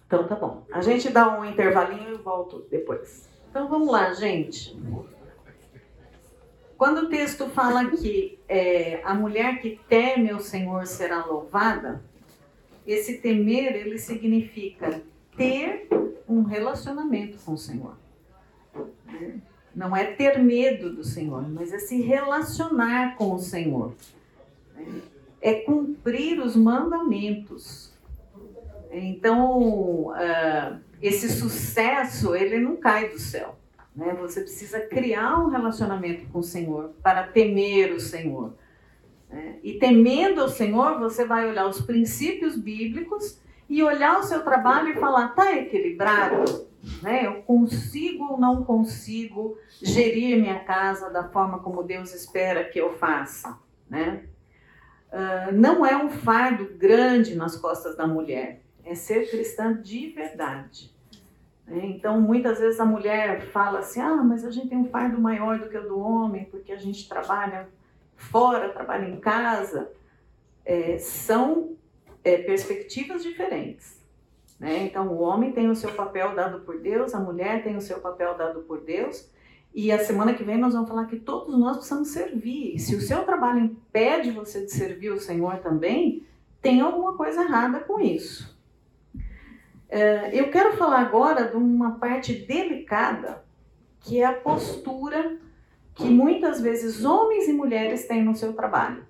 Então tá bom. A gente dá um intervalinho e volto depois. Então vamos lá, gente. Quando o texto fala que é, a mulher que teme o Senhor será louvada, esse temer ele significa ter um relacionamento com o Senhor. Não é ter medo do Senhor, mas é se relacionar com o Senhor. É cumprir os mandamentos. Então, uh, esse sucesso, ele não cai do céu. Né? Você precisa criar um relacionamento com o Senhor para temer o Senhor. Né? E temendo o Senhor, você vai olhar os princípios bíblicos e olhar o seu trabalho e falar, tá equilibrado? Né? Eu consigo ou não consigo gerir minha casa da forma como Deus espera que eu faça? Né? Uh, não é um fardo grande nas costas da mulher é ser cristã de verdade. É, então, muitas vezes a mulher fala assim: ah, mas a gente tem um fardo maior do que o do homem, porque a gente trabalha fora, trabalha em casa. É, são é, perspectivas diferentes. Né? Então, o homem tem o seu papel dado por Deus, a mulher tem o seu papel dado por Deus. E a semana que vem nós vamos falar que todos nós precisamos servir. E se o seu trabalho impede você de servir o Senhor também, tem alguma coisa errada com isso. É, eu quero falar agora de uma parte delicada, que é a postura que muitas vezes homens e mulheres têm no seu trabalho.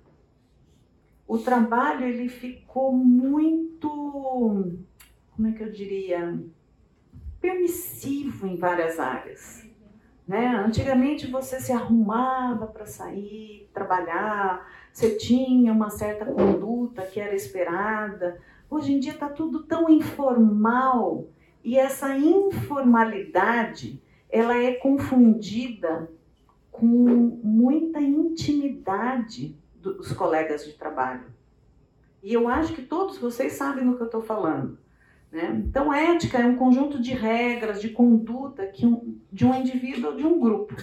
O trabalho ele ficou muito, como é que eu diria, permissivo em várias áreas. Né? Antigamente você se arrumava para sair, trabalhar, você tinha uma certa conduta que era esperada, Hoje em dia está tudo tão informal e essa informalidade ela é confundida com muita intimidade dos colegas de trabalho. E eu acho que todos vocês sabem do que eu estou falando. Né? Então, ética é um conjunto de regras, de conduta que um, de um indivíduo ou de um grupo.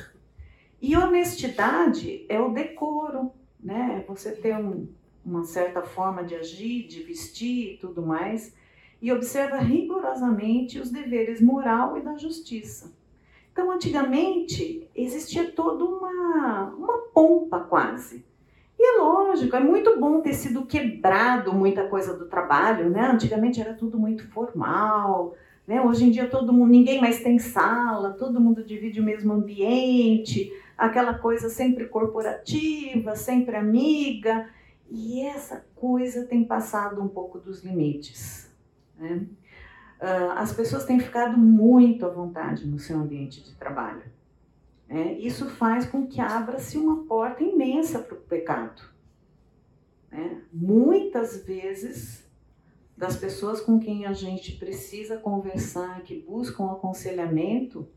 E honestidade é o decoro, né? Você ter um, uma certa forma de agir, de vestir e tudo mais, e observa rigorosamente os deveres moral e da justiça. Então, antigamente, existia toda uma, uma pompa quase. E é lógico, é muito bom ter sido quebrado muita coisa do trabalho, né? Antigamente era tudo muito formal, né? Hoje em dia todo mundo, ninguém mais tem sala, todo mundo divide o mesmo ambiente, aquela coisa sempre corporativa, sempre amiga. E essa coisa tem passado um pouco dos limites. Né? Uh, as pessoas têm ficado muito à vontade no seu ambiente de trabalho. Né? Isso faz com que abra-se uma porta imensa para o pecado. Né? Muitas vezes, das pessoas com quem a gente precisa conversar, que buscam aconselhamento,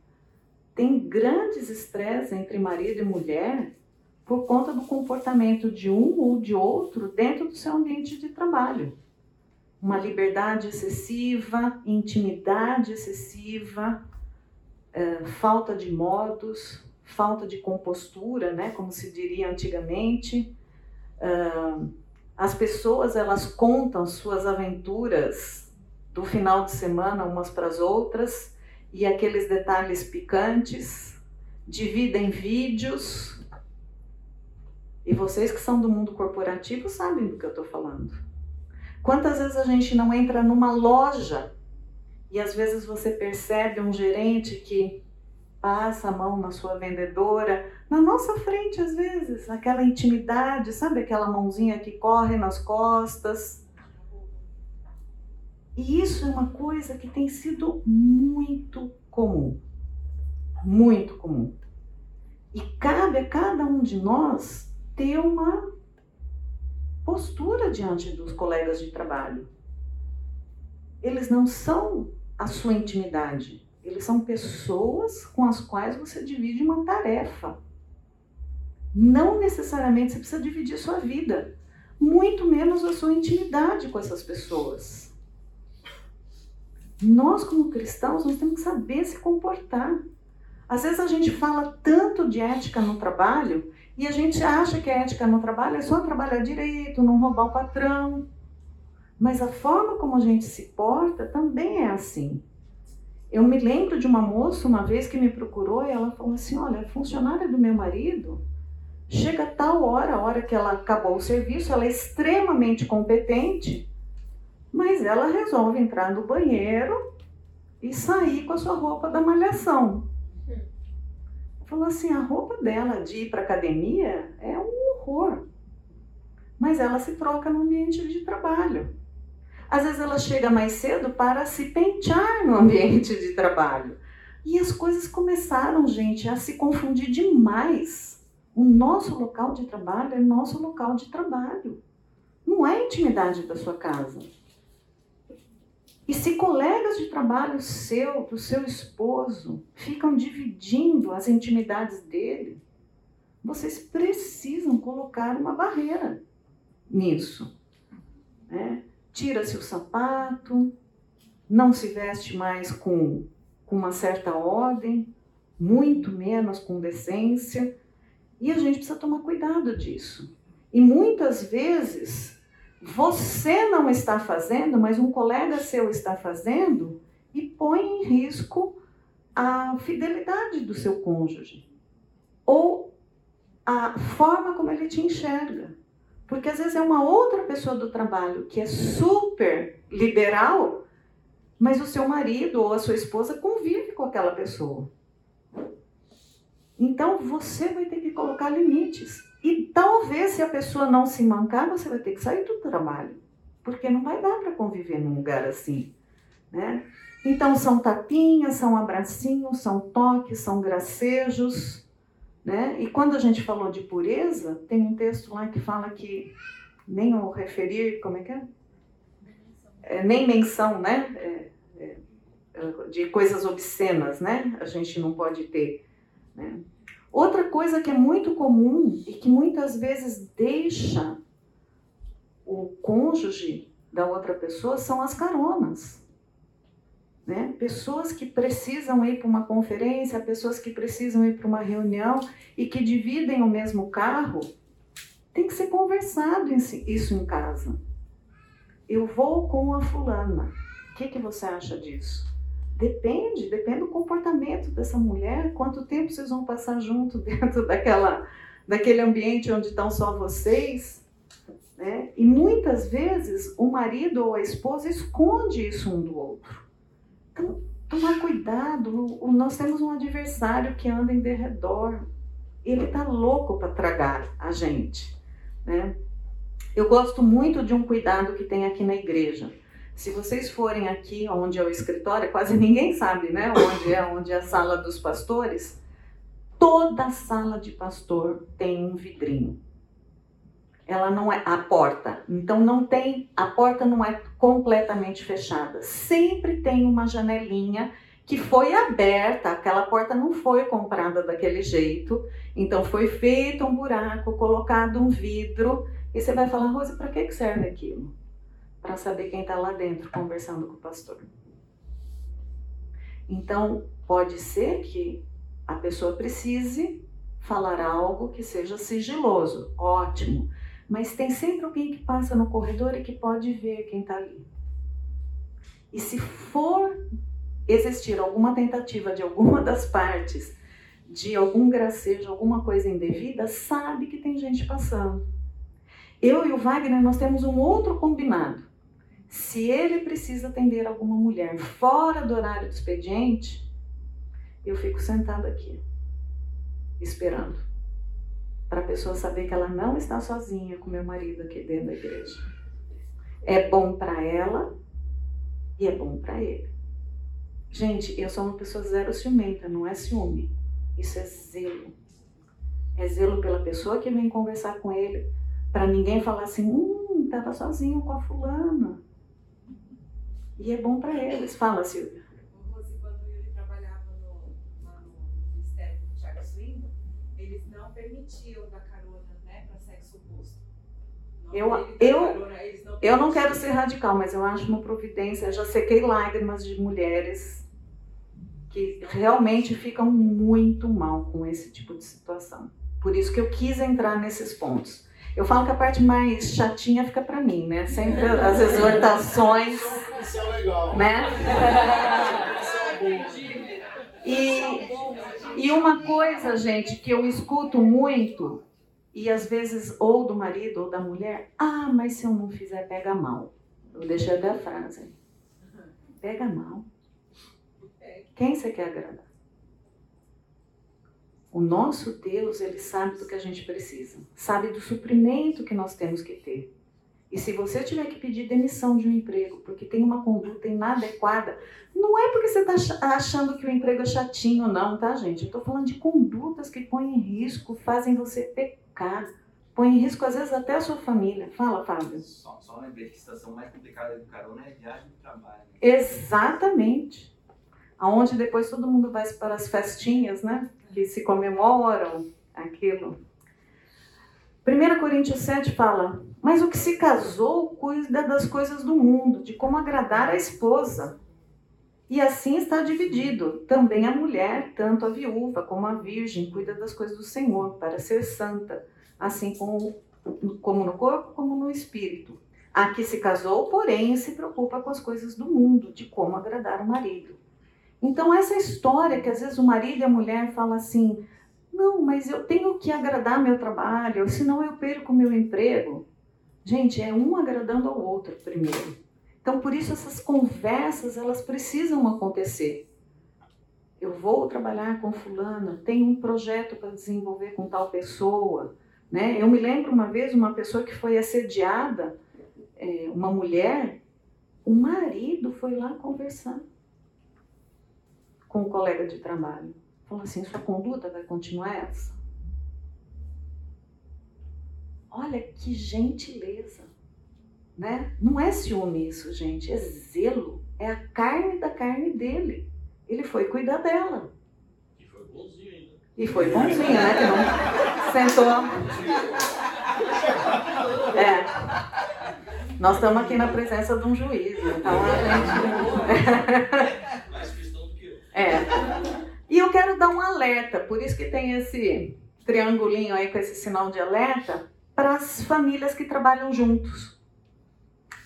tem grandes estresses entre marido e mulher por conta do comportamento de um ou de outro dentro do seu ambiente de trabalho. Uma liberdade excessiva, intimidade excessiva, é, falta de modos, falta de compostura, né, como se diria antigamente. É, as pessoas elas contam suas aventuras do final de semana umas para as outras e aqueles detalhes picantes, dividem vídeos e vocês que são do mundo corporativo sabem do que eu estou falando. Quantas vezes a gente não entra numa loja e às vezes você percebe um gerente que passa a mão na sua vendedora, na nossa frente às vezes, aquela intimidade, sabe aquela mãozinha que corre nas costas. E isso é uma coisa que tem sido muito comum. Muito comum. E cabe a cada um de nós ter uma postura diante dos colegas de trabalho. Eles não são a sua intimidade, eles são pessoas com as quais você divide uma tarefa. Não necessariamente você precisa dividir sua vida, muito menos a sua intimidade com essas pessoas. Nós, como cristãos, nós temos que saber se comportar. Às vezes a gente fala tanto de ética no trabalho e a gente acha que a ética no trabalho é só trabalhar direito, não roubar o patrão. Mas a forma como a gente se porta também é assim. Eu me lembro de uma moça uma vez que me procurou e ela falou assim: Olha, a funcionária do meu marido chega a tal hora, a hora que ela acabou o serviço, ela é extremamente competente, mas ela resolve entrar no banheiro e sair com a sua roupa da malhação falou assim: a roupa dela de ir para academia é um horror. Mas ela se troca no ambiente de trabalho. Às vezes ela chega mais cedo para se pentear no ambiente de trabalho. E as coisas começaram, gente, a se confundir demais. O nosso local de trabalho é nosso local de trabalho. Não é a intimidade da sua casa. E se colegas de trabalho seu, do seu esposo, ficam dividindo as intimidades dele, vocês precisam colocar uma barreira nisso. Né? Tira-se o sapato, não se veste mais com, com uma certa ordem, muito menos com decência, e a gente precisa tomar cuidado disso. E muitas vezes você não está fazendo, mas um colega seu está fazendo e põe em risco a fidelidade do seu cônjuge ou a forma como ele te enxerga. Porque às vezes é uma outra pessoa do trabalho que é super liberal, mas o seu marido ou a sua esposa convive com aquela pessoa. Então você vai ter que colocar limites. E talvez se a pessoa não se mancar, você vai ter que sair do trabalho, porque não vai dar para conviver num lugar assim, né? Então são tapinhas, são abracinhos, são toques, são gracejos, né? E quando a gente falou de pureza, tem um texto lá que fala que nem o referir, como é que é? é nem menção, né? É, é, de coisas obscenas, né? A gente não pode ter, né? Outra coisa que é muito comum e que muitas vezes deixa o cônjuge da outra pessoa são as caronas. Né? Pessoas que precisam ir para uma conferência, pessoas que precisam ir para uma reunião e que dividem o mesmo carro, tem que ser conversado isso em casa. Eu vou com a fulana. O que, que você acha disso? Depende, depende do comportamento dessa mulher, quanto tempo vocês vão passar junto dentro daquela, daquele ambiente onde estão só vocês. Né? E muitas vezes o marido ou a esposa esconde isso um do outro. Então, tomar cuidado. Nós temos um adversário que anda em derredor. Ele está louco para tragar a gente. Né? Eu gosto muito de um cuidado que tem aqui na igreja. Se vocês forem aqui, onde é o escritório, quase ninguém sabe, né? Onde é, onde é a sala dos pastores. Toda sala de pastor tem um vidrinho. Ela não é a porta. Então não tem, a porta não é completamente fechada. Sempre tem uma janelinha que foi aberta, aquela porta não foi comprada daquele jeito. Então foi feito um buraco, colocado um vidro, e você vai falar, Rose, para que serve aquilo? para saber quem está lá dentro conversando com o pastor. Então, pode ser que a pessoa precise falar algo que seja sigiloso, ótimo, mas tem sempre alguém que passa no corredor e que pode ver quem está ali. E se for existir alguma tentativa de alguma das partes, de algum gracejo, alguma coisa indevida, sabe que tem gente passando. Eu e o Wagner, nós temos um outro combinado. Se ele precisa atender alguma mulher fora do horário do expediente, eu fico sentada aqui, esperando, para a pessoa saber que ela não está sozinha com meu marido aqui dentro da igreja. É bom para ela e é bom para ele. Gente, eu sou uma pessoa zero ciumenta, não é ciúme. Isso é zelo. É zelo pela pessoa que vem conversar com ele, para ninguém falar assim, hum, estava sozinho com a fulana. E é bom para eles. Fala, Silvia. Eu, eu, eu não quero ser radical, mas eu acho uma providência. Eu já sequei lágrimas de mulheres que realmente ficam muito mal com esse tipo de situação. Por isso que eu quis entrar nesses pontos. Eu falo que a parte mais chatinha fica para mim, né? Sempre as exortações. Isso é legal. Né? E, e uma coisa, gente, que eu escuto muito, e às vezes ou do marido ou da mulher, ah, mas se eu não fizer, pega mal. Eu deixei até a frase. Pega mal. Quem você quer agradar? O nosso Deus, ele sabe do que a gente precisa, sabe do suprimento que nós temos que ter. E se você tiver que pedir demissão de um emprego porque tem uma conduta inadequada, não é porque você está achando que o emprego é chatinho, não, tá, gente? Eu estou falando de condutas que põem em risco, fazem você pecar, põem em risco, às vezes, até a sua família. Fala, Fábio. Só, só lembrei que a situação mais complicada do carona é a viagem do trabalho. Né? Exatamente. Aonde depois todo mundo vai para as festinhas, né? que se comemoram aquilo. 1 Coríntios 7 fala: Mas o que se casou cuida das coisas do mundo, de como agradar a esposa. E assim está dividido. Também a mulher, tanto a viúva como a virgem, cuida das coisas do Senhor, para ser santa, assim como, como no corpo, como no espírito. A que se casou, porém, se preocupa com as coisas do mundo, de como agradar o marido. Então, essa história que às vezes o marido e a mulher falam assim: não, mas eu tenho que agradar meu trabalho, senão eu perco meu emprego. Gente, é um agradando ao outro primeiro. Então, por isso essas conversas, elas precisam acontecer. Eu vou trabalhar com fulana, tenho um projeto para desenvolver com tal pessoa. Né? Eu me lembro uma vez uma pessoa que foi assediada, é, uma mulher, o marido foi lá conversar com o colega de trabalho. Falou assim: sua conduta vai continuar essa? Olha que gentileza, né? Não é ciúme isso, gente, é zelo, é a carne da carne dele. Ele foi cuidar dela. E foi bonzinho ainda. E foi bonzinho, né? Que não sentou. É. Nós estamos aqui na presença de um juiz, então a gente. dar um alerta, por isso que tem esse triangulinho aí com esse sinal de alerta para as famílias que trabalham juntos.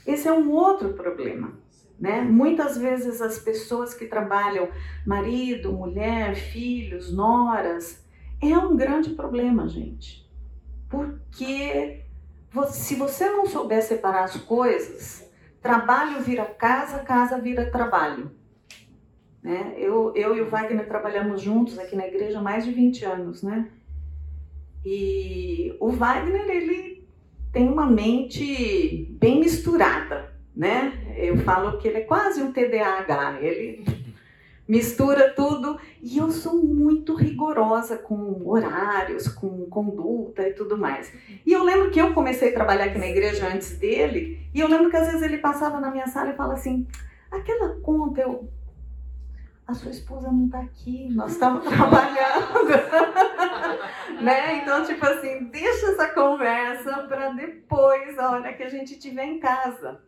Esse é um outro problema. Né? Muitas vezes as pessoas que trabalham, marido, mulher, filhos, noras, é um grande problema, gente. Porque se você não souber separar as coisas, trabalho vira casa, casa vira trabalho. Né? Eu, eu e o Wagner trabalhamos juntos aqui na igreja há mais de 20 anos, né? E o Wagner, ele tem uma mente bem misturada, né? Eu falo que ele é quase um TDAH, ele mistura tudo e eu sou muito rigorosa com horários, com conduta e tudo mais. E eu lembro que eu comecei a trabalhar aqui na igreja antes dele e eu lembro que às vezes ele passava na minha sala e falava assim: aquela conta eu a sua esposa não está aqui, nós estamos trabalhando. né? Então, tipo assim, deixa essa conversa para depois, a hora que a gente estiver em casa.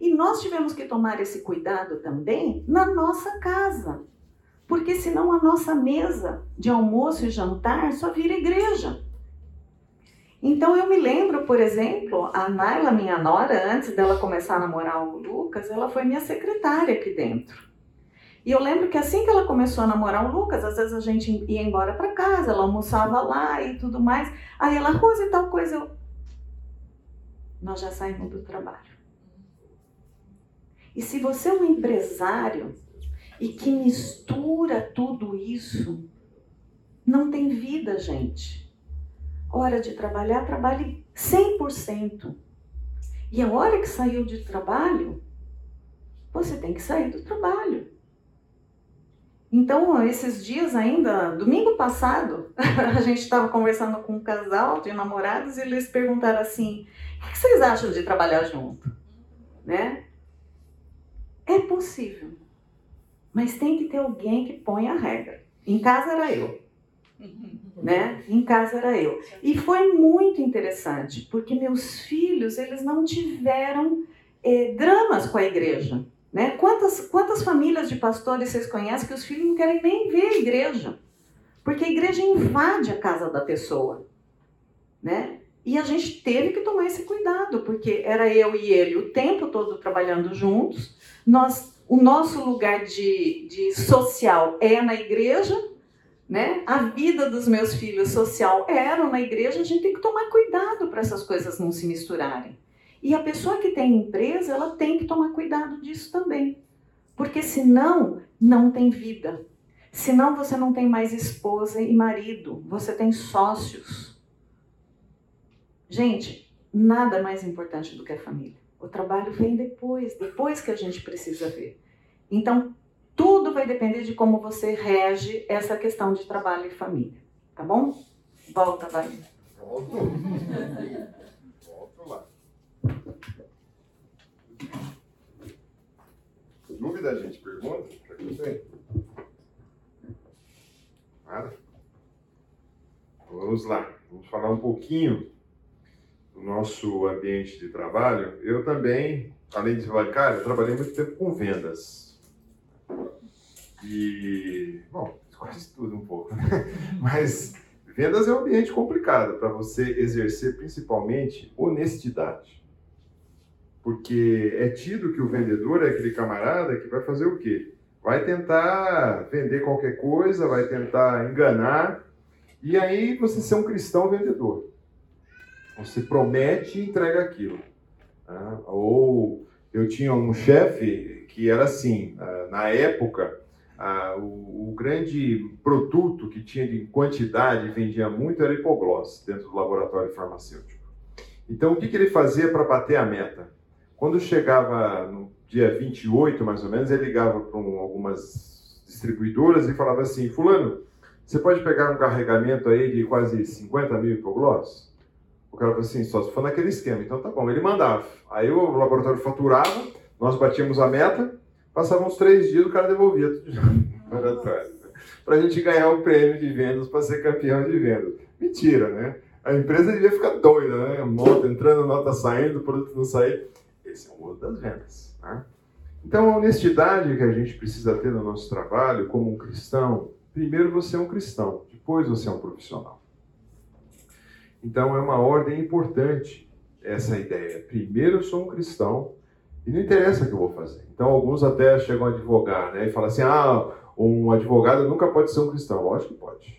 E nós tivemos que tomar esse cuidado também na nossa casa. Porque senão a nossa mesa de almoço e jantar só vira igreja. Então eu me lembro, por exemplo, a Naila, minha nora, antes dela começar a namorar o Lucas, ela foi minha secretária aqui dentro. E eu lembro que assim que ela começou a namorar o Lucas, às vezes a gente ia embora para casa, ela almoçava lá e tudo mais. Aí ela, Rose e tal coisa, eu... Nós já saímos do trabalho. E se você é um empresário e que mistura tudo isso, não tem vida, gente. Hora de trabalhar, trabalhe 100%. E a hora que saiu de trabalho, você tem que sair do trabalho. Então, esses dias ainda, domingo passado, a gente estava conversando com um casal de namorados e eles perguntaram assim: o que vocês acham de trabalhar junto? Né? É possível, mas tem que ter alguém que ponha a regra. Em casa era eu. Né? Em casa era eu. E foi muito interessante, porque meus filhos, eles não tiveram eh, dramas com a igreja. Né? Quantas, quantas famílias de pastores vocês conhecem que os filhos não querem nem ver a igreja? Porque a igreja invade a casa da pessoa. Né? E a gente teve que tomar esse cuidado, porque era eu e ele o tempo todo trabalhando juntos. Nós, o nosso lugar de, de social é na igreja, né? A vida dos meus filhos social era na igreja. A gente tem que tomar cuidado para essas coisas não se misturarem. E a pessoa que tem empresa, ela tem que tomar cuidado disso também. Porque senão, não tem vida. Senão você não tem mais esposa e marido, você tem sócios. Gente, nada mais importante do que a família. O trabalho vem depois, depois que a gente precisa ver. Então, tudo vai depender de como você rege essa questão de trabalho e família. Tá bom? Volta, vai. Volto lá. Dúvida, gente? Pergunta? Perguntei. Nada? Vamos lá. Vamos falar um pouquinho do nosso ambiente de trabalho. Eu também, além de bancário, trabalhei muito tempo com vendas. E, bom, quase tudo um pouco, né? Mas vendas é um ambiente complicado para você exercer principalmente honestidade. Porque é tido que o vendedor é aquele camarada que vai fazer o quê? Vai tentar vender qualquer coisa, vai tentar enganar, e aí você ser um cristão vendedor. Você promete e entrega aquilo. Tá? Ou eu tinha um chefe que era assim, ah, na época, ah, o, grande produto que tinha de quantidade vendia muito era hipogloss dentro do laboratório farmacêutico. Então, o que ele fazia para bater a meta? Quando chegava no dia 28, mais ou menos, ele ligava para um, algumas distribuidoras e falava assim: Fulano, você pode pegar um carregamento aí de quase 50 mil hipogloss? O cara falou assim: só se for naquele esquema. Então tá bom, ele mandava. Aí o laboratório faturava, nós batíamos a meta, passavam uns três dias, o cara devolvia tudo laboratório. Para a gente ganhar o prêmio de vendas para ser campeão de vendas. Mentira, né? A empresa devia ficar doida, né? Nota entrando, nota saindo, produto não sair. Esse é o mundo das vendas. Né? Então, a honestidade que a gente precisa ter no nosso trabalho, como um cristão, Primeiro você é um cristão, depois você é um profissional. Então é uma ordem importante essa ideia. Primeiro eu sou um cristão e não interessa o que eu vou fazer. Então alguns até chegam a advogar, né? E falam assim: ah, um advogado nunca pode ser um cristão. Lógico que pode.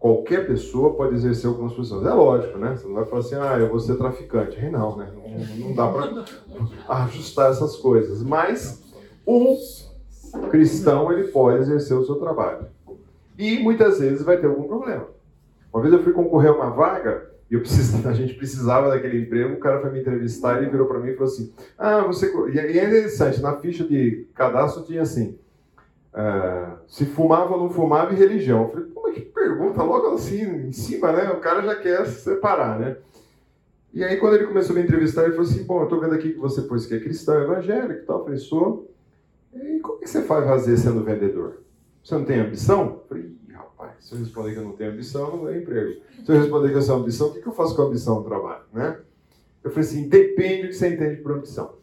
Qualquer pessoa pode exercer algumas funções. É lógico, né? Você não vai falar assim, ah, eu vou ser traficante. Aí não, né? Não, não dá para ajustar essas coisas. Mas o cristão, ele pode exercer o seu trabalho. E muitas vezes vai ter algum problema. Uma vez eu fui concorrer a uma vaga e precis... a gente precisava daquele emprego, o cara foi me entrevistar e ele virou para mim e falou assim: Ah, você. E é interessante, na ficha de cadastro tinha assim: uh, se fumava ou não fumava e religião. Eu falei, que pergunta, logo assim, em cima, né? O cara já quer se separar, né? E aí, quando ele começou a me entrevistar, ele falou assim: Bom, eu tô vendo aqui que você pôs que é cristão, evangélico e tal. Eu falei: Sou. E como é que você faz fazer sendo vendedor? Você não tem ambição? Eu falei: rapaz, se eu responder que eu não tenho ambição, não ganho emprego. Se eu responder que eu sou ambição, o que, que eu faço com a ambição no trabalho? Né? Eu falei assim: depende do que você entende por ambição.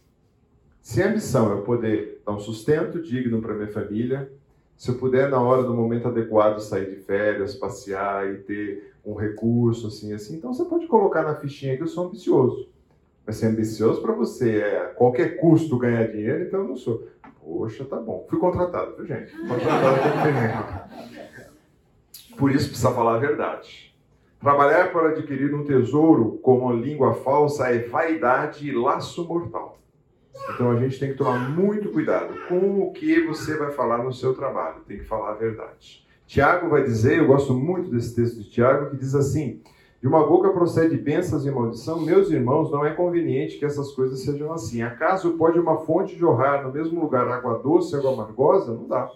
Se a ambição é eu poder dar um sustento digno para minha família, se eu puder, na hora, do momento adequado, sair de férias, passear e ter um recurso, assim, assim, então você pode colocar na fichinha que eu sou ambicioso. Mas ser ambicioso para você é a qualquer custo ganhar dinheiro, então eu não sou. Poxa, tá bom. Fui contratado, viu, gente? Contratado Por isso precisa falar a verdade. Trabalhar para adquirir um tesouro como língua falsa é vaidade e laço mortal. Então a gente tem que tomar muito cuidado com o que você vai falar no seu trabalho. Tem que falar a verdade. Tiago vai dizer, eu gosto muito desse texto de Tiago, que diz assim: De uma boca procede bênçãos e maldição, meus irmãos, não é conveniente que essas coisas sejam assim. Acaso pode uma fonte jorrar no mesmo lugar água doce e água amargosa? Não dá.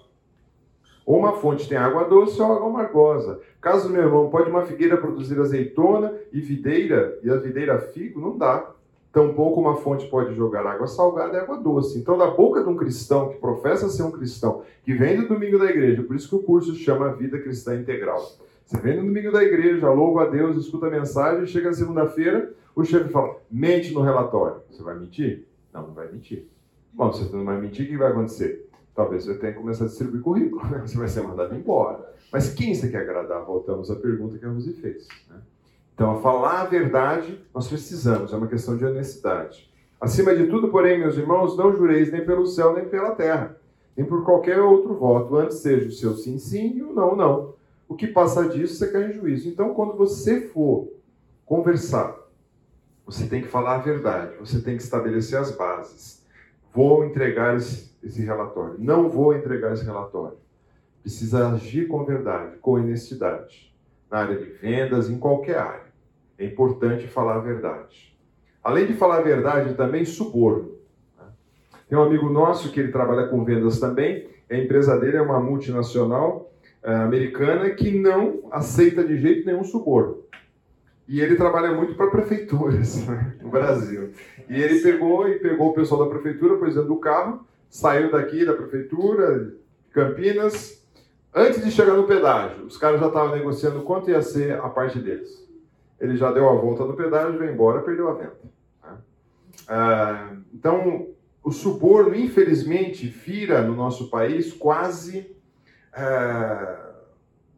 Ou uma fonte tem água doce ou água amargosa. Caso meu irmão pode uma figueira produzir azeitona e videira e a videira figo, não dá. Tampouco uma fonte pode jogar água salgada e água doce. Então, da boca de um cristão que professa ser um cristão, que vem do domingo da igreja, por isso que o curso chama Vida Cristã Integral. Você vem no domingo da igreja, louva a Deus, escuta a mensagem, chega na segunda-feira, o chefe fala, mente no relatório. Você vai mentir? Não, não vai mentir. Bom, se você não vai mentir, o que vai acontecer? Talvez você tenha que começar a distribuir currículo, né? você vai ser mandado embora. Mas quem você quer agradar? Voltamos à pergunta que a Rose fez. Né? Então, a falar a verdade, nós precisamos, é uma questão de honestidade. Acima de tudo, porém, meus irmãos, não jureis nem pelo céu, nem pela terra, nem por qualquer outro voto, antes seja o seu sim, sim e o não, não. O que passa disso, você cai em juízo. Então, quando você for conversar, você tem que falar a verdade, você tem que estabelecer as bases. Vou entregar esse esse relatório. Não vou entregar esse relatório. Precisa agir com verdade, com honestidade. Na área de vendas, em qualquer área. É importante falar a verdade. Além de falar a verdade, também suborno. Né? Tem um amigo nosso que ele trabalha com vendas também. A empresa dele é uma multinacional é, americana que não aceita de jeito nenhum suborno. E ele trabalha muito para prefeituras né, no Brasil. E ele pegou e pegou o pessoal da prefeitura, pôs dentro do carro saiu daqui da prefeitura, Campinas, antes de chegar no pedágio, os caras já estavam negociando quanto ia ser a parte deles. Ele já deu a volta no pedágio, veio embora, perdeu a venda. Né? Ah, então, o suborno, infelizmente, vira no nosso país quase ah,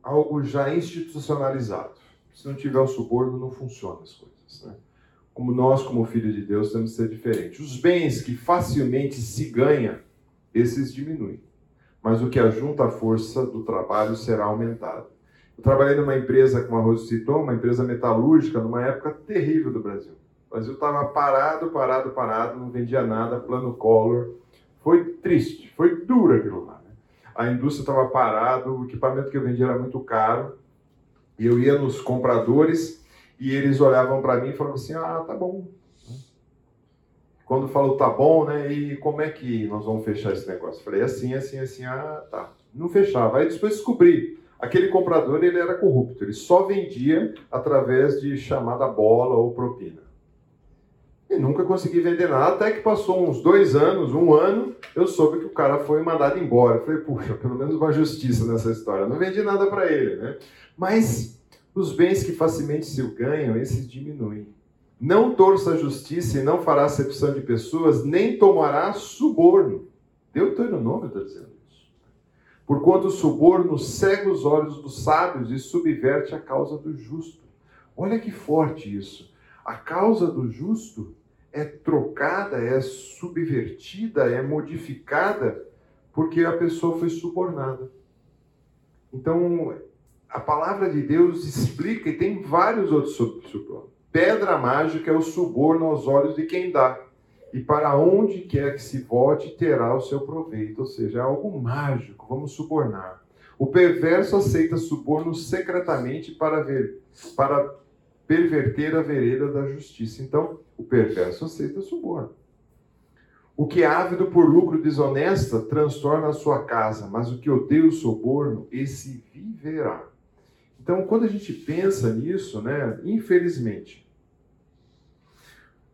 algo já institucionalizado. Se não tiver o suborno, não funcionam as coisas. Né? como nós, como filhos de Deus, temos que ser diferentes. Os bens que facilmente se ganha, esses diminuem. Mas o que ajunta a força do trabalho será aumentado. Eu trabalhei numa empresa, como a Rose citou, uma empresa metalúrgica, numa época terrível do Brasil. O Brasil estava parado, parado, parado, não vendia nada, plano Collor. Foi triste, foi duro aquilo lá. Né? A indústria estava parada, o equipamento que eu vendia era muito caro. E eu ia nos compradores e eles olhavam para mim e falavam assim: ah, tá bom. Quando falou tá bom, né? E como é que nós vamos fechar esse negócio? Falei assim, assim, assim, ah, tá. Não fechava. Aí depois descobri. Aquele comprador ele era corrupto, ele só vendia através de chamada bola ou propina. E nunca consegui vender nada, até que passou uns dois anos, um ano, eu soube que o cara foi mandado embora. Eu falei, puxa, pelo menos uma justiça nessa história. Não vendi nada para ele, né? Mas os bens que facilmente se ganham, esses diminuem. Não torça a justiça e não fará acepção de pessoas, nem tomará suborno. Deuteronômio está dizendo isso. Porquanto o suborno cega os olhos dos sábios e subverte a causa do justo. Olha que forte isso. A causa do justo é trocada, é subvertida, é modificada porque a pessoa foi subornada. Então, a palavra de Deus explica e tem vários outros subornos. Pedra mágica é o suborno aos olhos de quem dá. E para onde quer que se volte, terá o seu proveito. Ou seja, é algo mágico, vamos subornar. O perverso aceita suborno secretamente para, ver, para perverter a vereda da justiça. Então, o perverso aceita suborno. O que é ávido por lucro desonesta transtorna a sua casa, mas o que odeia o suborno, esse viverá. Então, quando a gente pensa nisso, né, infelizmente,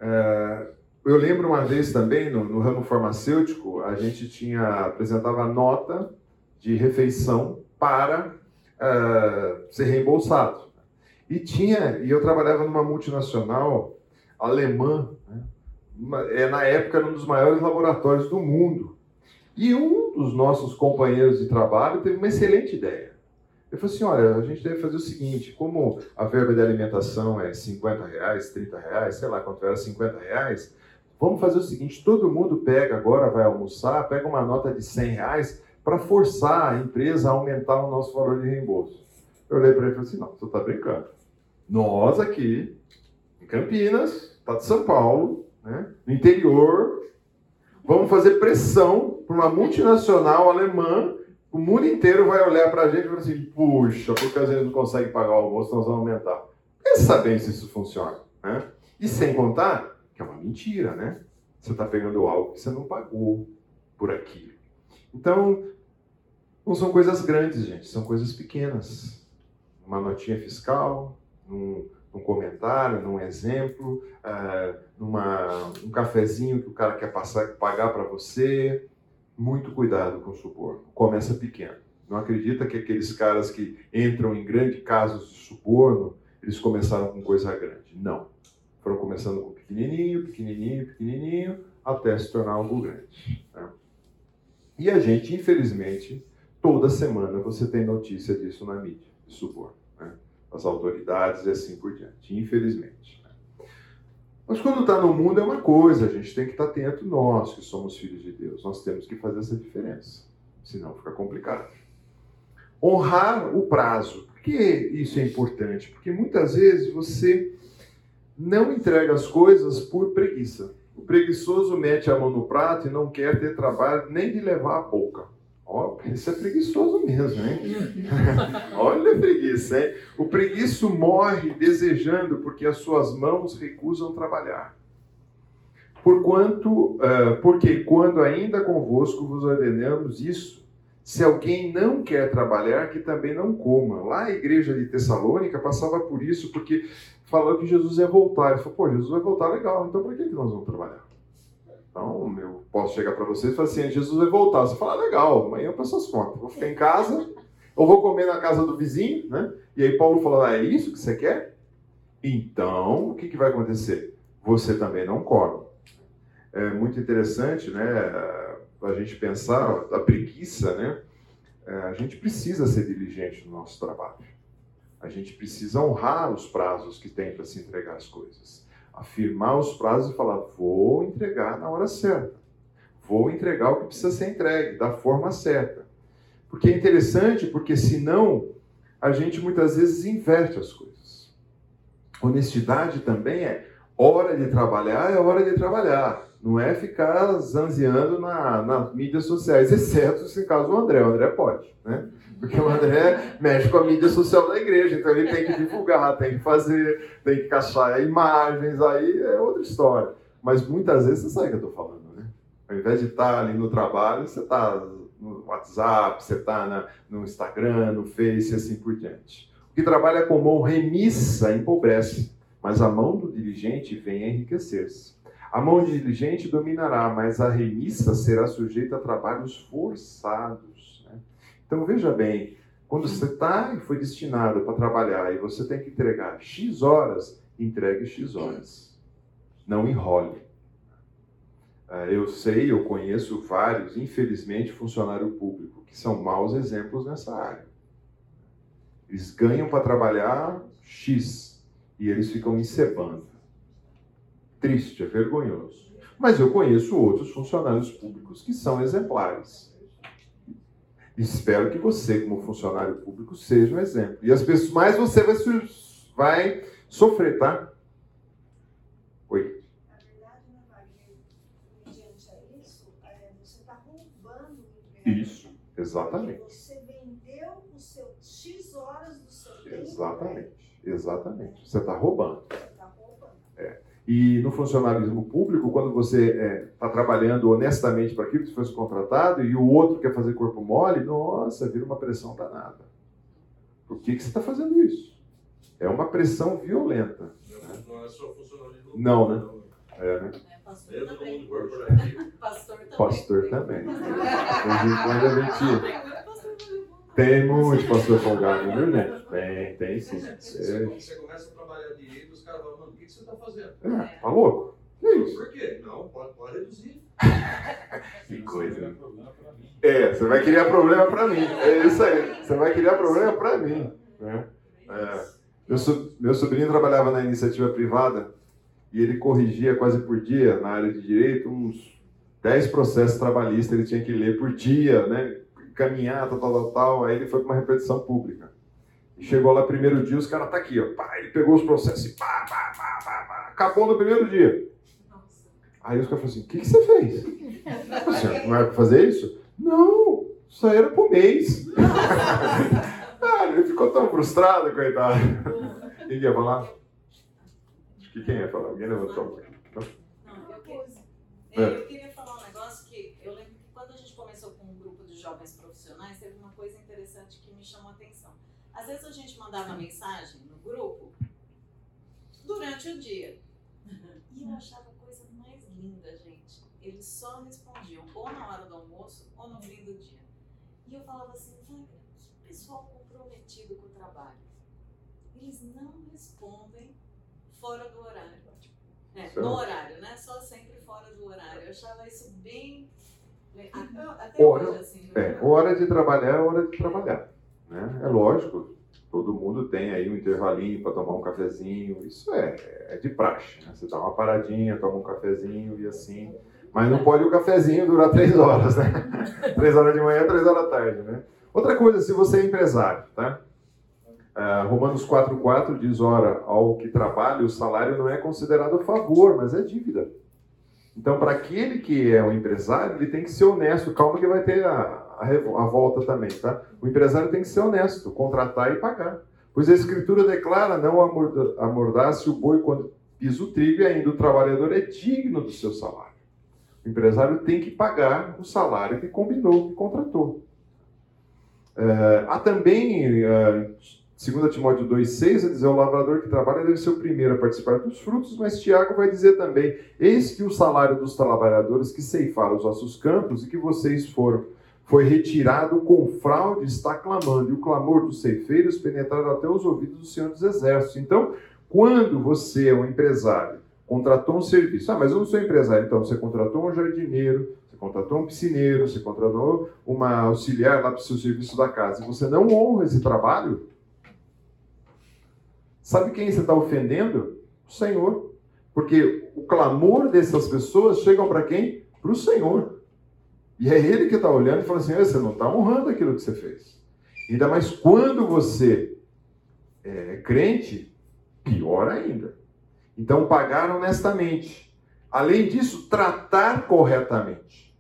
é, eu lembro uma vez também no, no, ramo farmacêutico, a gente tinha apresentava nota de refeição para é, ser reembolsado. E tinha, e eu trabalhava numa multinacional alemã, né, é, na época, um dos maiores laboratórios do mundo. E um dos nossos companheiros de trabalho teve uma excelente ideia. Ele falou assim: olha, a gente deve fazer o seguinte: como a verba de alimentação é 50 reais, 30 reais, sei lá quanto era, 50 reais, vamos fazer o seguinte: todo mundo pega agora, vai almoçar, pega uma nota de 100 reais para forçar a empresa a aumentar o nosso valor de reembolso. Eu olhei para ele e falei assim: não, você está brincando. Nós aqui, em Campinas, está de São Paulo, né, no interior, vamos fazer pressão para uma multinacional alemã, o mundo inteiro vai olhar para a gente e falar assim, puxa, porque a gente não consegue pagar o almoço, nós vamos aumentar. Pensa bem se isso funciona. Né? E sem contar que é uma mentira, né? Você está pegando algo que você não pagou por aquilo. Então, não são coisas grandes, gente, são coisas pequenas. Uma notinha fiscal, um, num comentário, num exemplo, uh, numa, um cafezinho que o cara quer passar, pagar para você. Muito cuidado com o suborno. Começa pequeno. Não acredita que aqueles caras que entram em grandes casos de suborno, eles começaram com coisa grande. Não. Foram começando com pequenininho, pequenininho, pequenininho, até se tornar algo grande. Né? E a gente, infelizmente, toda semana você tem notícia disso na mídia, de suborno as autoridades e assim por diante, infelizmente. Mas quando está no mundo é uma coisa, a gente tem que estar tá atento, nós que somos filhos de Deus, nós temos que fazer essa diferença, senão fica complicado. Honrar o prazo. Por que isso é importante? Porque muitas vezes você não entrega as coisas por preguiça. O preguiçoso mete a mão no prato e não quer ter trabalho nem de levar a boca. Ó, isso é preguiçoso mesmo, hein? Olha a preguiça, hein? O preguiço morre desejando porque as suas mãos recusam trabalhar. Porquanto, uh, porque quando ainda convosco vos ordenamos isso, se alguém não quer trabalhar, que também não coma. Lá a igreja de Tessalônica passava por isso, porque falou que Jesus ia voltar. Ele falou, pô, Jesus vai voltar, legal, então para que nós vamos trabalhar? Então, eu posso chegar para vocês e falar assim: Jesus vai voltar. Você fala, ah, legal, amanhã eu peço as contas. Vou ficar em casa, ou vou comer na casa do vizinho, né? E aí Paulo falou: ah, é isso que você quer? Então, o que, que vai acontecer? Você também não come. É muito interessante, né? A gente pensar a preguiça, né? É, a gente precisa ser diligente no nosso trabalho. A gente precisa honrar os prazos que tem para se entregar as coisas afirmar os prazos e falar: vou entregar na hora certa, vou entregar o que precisa ser entregue, da forma certa. Porque é interessante, porque senão a gente muitas vezes inverte as coisas. Honestidade também é hora de trabalhar, é hora de trabalhar. Não é ficar zanzeando na, nas mídias sociais, exceto se caso o André. O André pode, né? Porque o André mexe com a mídia social da igreja, então ele tem que divulgar, tem que fazer, tem que caçar imagens, aí é outra história. Mas muitas vezes você sabe o que eu estou falando, né? Ao invés de estar ali no trabalho, você está no WhatsApp, você está no Instagram, no Face e assim por diante. O que trabalha com mão remissa empobrece, mas a mão do dirigente vem a enriquecer-se. A mão diligente dominará, mas a remissa será sujeita a trabalhos forçados. Então veja bem, quando você está e foi destinado para trabalhar e você tem que entregar X horas, entregue X horas. Não enrole. É, eu sei, eu conheço vários, infelizmente, funcionário público, que são maus exemplos nessa área. Eles ganham para trabalhar X e eles ficam encebando. Triste, é vergonhoso. Mas eu conheço outros funcionários públicos que são exemplares. Espero que você, como funcionário público, seja um exemplo. E as pessoas, mais você vai, vai sofrer, tá? Oi. Na verdade, né, mediante a isso, é, você está roubando o. Isso, exatamente. Você vendeu o seu X horas do seu tempo. Exatamente, exatamente. Você está roubando. Você está roubando. E no funcionalismo público, quando você está trabalhando honestamente para aquilo que você foi contratado e o outro quer fazer corpo mole, nossa, vira uma pressão danada. Por que, que você está fazendo isso? É uma pressão violenta. Não é só funcionalismo. Não, né? É, né? É, pastor também. mundo corporativo. Pastor também. Pastor também. De vez em quando a gente Tem muito pastor também. tem muito pastor folgado, viu, gente? Tem, tem sim. Você, É, você começa a trabalhar direito, caras falam, mano, o que, que você está fazendo? é, tá louco? Que isso? Por quê? Não, pode, pode reduzir. Que coisa. É, você vai criar problema para mim. É isso aí. Você vai criar problema para mim. Né? É. Meu, so- meu sobrinho trabalhava na iniciativa privada e ele corrigia quase por dia, na área de direito, uns 10 processos trabalhistas ele tinha que ler por dia, né? Caminhar, tal, tal, tal. Aí ele foi para uma repetição pública. Chegou lá primeiro dia, os caras tá aqui, ó. Pá, ele pegou os processos e pá, pá, pá, pá, pá. Acabou no primeiro dia. Aí os caras falaram assim: o que, que você fez? Você não era pra fazer isso? Não, isso aí era pro mês. ah, ele ficou tão frustrado, coitado. Quem ia falar? Acho que quem ia falar? Alguém levantou a mão. É. é, eu queria falar um negócio que eu lembro que quando a gente começou com um grupo de jovens profissionais, teve uma coisa interessante que me chamou a atenção. Às vezes a gente mandava mensagem no grupo durante o dia. E eu achava a coisa mais linda, gente. Eles só respondiam ou na hora do almoço ou no fim do dia. E eu falava assim, que pessoal comprometido com o trabalho. Eles não respondem fora do horário. É, no horário, né? Só sempre fora do horário. Eu achava isso bem. Até, até Hora- hoje, assim. É, hora de trabalhar é hora de trabalhar. Né? É lógico, todo mundo tem aí um intervalinho para tomar um cafezinho. Isso é, é de praxe. Né? Você dá uma paradinha, toma um cafezinho e assim. Mas não pode o cafezinho durar três horas, né? três horas de manhã, três horas da tarde, né? Outra coisa, se você é empresário, tá? Ah, Romanos 4,4 diz: Ora, ao que trabalha, o salário não é considerado favor, mas é dívida. Então, para aquele que é um empresário, ele tem que ser honesto. Calma que vai ter a, a, a volta também, tá? O empresário tem que ser honesto, contratar e pagar. Pois a Escritura declara: não amorda- amordace o boi quando pisa o trigo, e ainda o trabalhador é digno do seu salário. O empresário tem que pagar o salário que combinou, que contratou. É, há também, é, 2 Timóteo 2,6, a dizer: o lavrador que trabalha deve ser o primeiro a participar dos frutos, mas Tiago vai dizer também: eis que o salário dos trabalhadores que ceifaram os vossos campos e que vocês foram, foi retirado com fraude, está clamando, e o clamor dos ceifeiros penetraram até os ouvidos do Senhor dos Exércitos. Então, quando você é um empresário, contratou um serviço, ah, mas eu não sou empresário, então você contratou um jardineiro, você contratou um piscineiro, você contratou uma auxiliar lá para o seu serviço da casa, e você não honra esse trabalho, sabe quem você está ofendendo? O Senhor. Porque o clamor dessas pessoas chegam para quem? Para o Senhor. E é Ele que está olhando e fala assim: "Ei, você não está honrando aquilo que você fez. Ainda mais quando você é crente, pior ainda. Então, pagar honestamente. Além disso, tratar corretamente.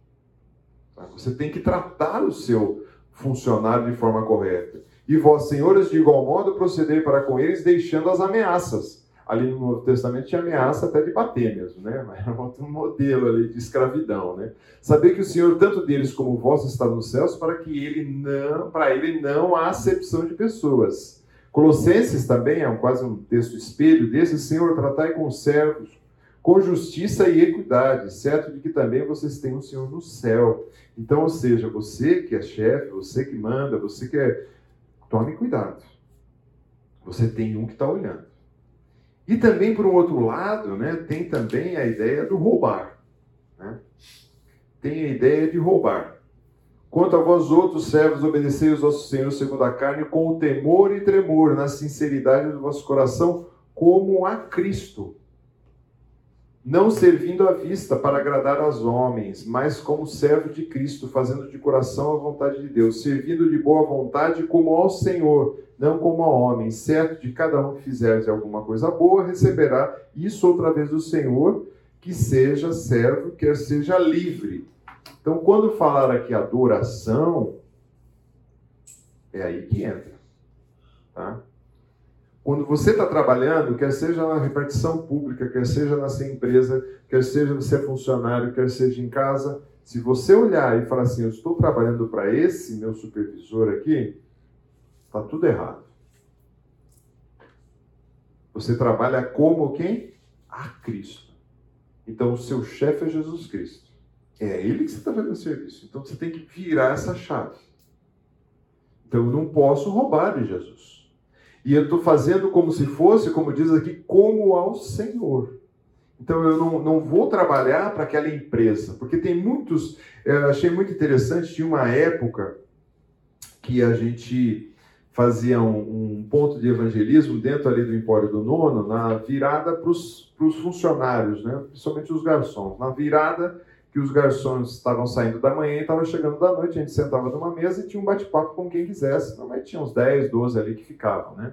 Tá? Você tem que tratar o seu funcionário de forma correta. E vós, senhores, de igual modo, proceder para com eles, deixando as ameaças. Ali no Novo Testamento tinha ameaça até de bater mesmo, né? Mas era outro modelo ali de escravidão, né? Saber que o Senhor, tanto deles como vós, está nos céus, para que ele não, para ele não há acepção de pessoas. Colossenses também é um, quase um texto espelho desse, Senhor, tratai com os servos com justiça e equidade, certo de que também vocês têm um Senhor no céu. Então, ou seja, você que é chefe, você que manda, você que é. Tome cuidado. Você tem um que está olhando. E também, por um outro lado, né, tem também a ideia do roubar. Né? Tem a ideia de roubar. Quanto a vós outros servos, obedecei os vossos senhores segundo a carne, com o temor e tremor, na sinceridade do vosso coração, como a Cristo. Não servindo à vista para agradar aos homens, mas como servo de Cristo, fazendo de coração a vontade de Deus, servindo de boa vontade como ao Senhor, não como ao homem, certo de cada um que fizer alguma coisa boa, receberá isso outra vez do Senhor, que seja servo, quer seja livre. Então, quando falar aqui adoração, é aí que entra. Tá? Quando você está trabalhando, quer seja na repartição pública, quer seja na sua empresa, quer seja você é funcionário, quer seja em casa, se você olhar e falar assim, eu estou trabalhando para esse meu supervisor aqui, está tudo errado. Você trabalha como quem? A Cristo. Então o seu chefe é Jesus Cristo. É ele que você está fazendo serviço. Então você tem que virar essa chave. Então eu não posso roubar de Jesus. E eu estou fazendo como se fosse, como diz aqui, como ao Senhor. Então eu não, não vou trabalhar para aquela empresa, porque tem muitos. Eu achei muito interessante, tinha uma época que a gente fazia um, ponto de evangelismo dentro ali do Empório do Nono, na virada para os funcionários, né? principalmente os garçons. Na virada que os garçons estavam saindo da manhã e estavam chegando da noite, a gente sentava numa mesa e tinha um bate-papo com quem quisesse. Normalmente tinha uns 10, 12 ali que ficavam, né?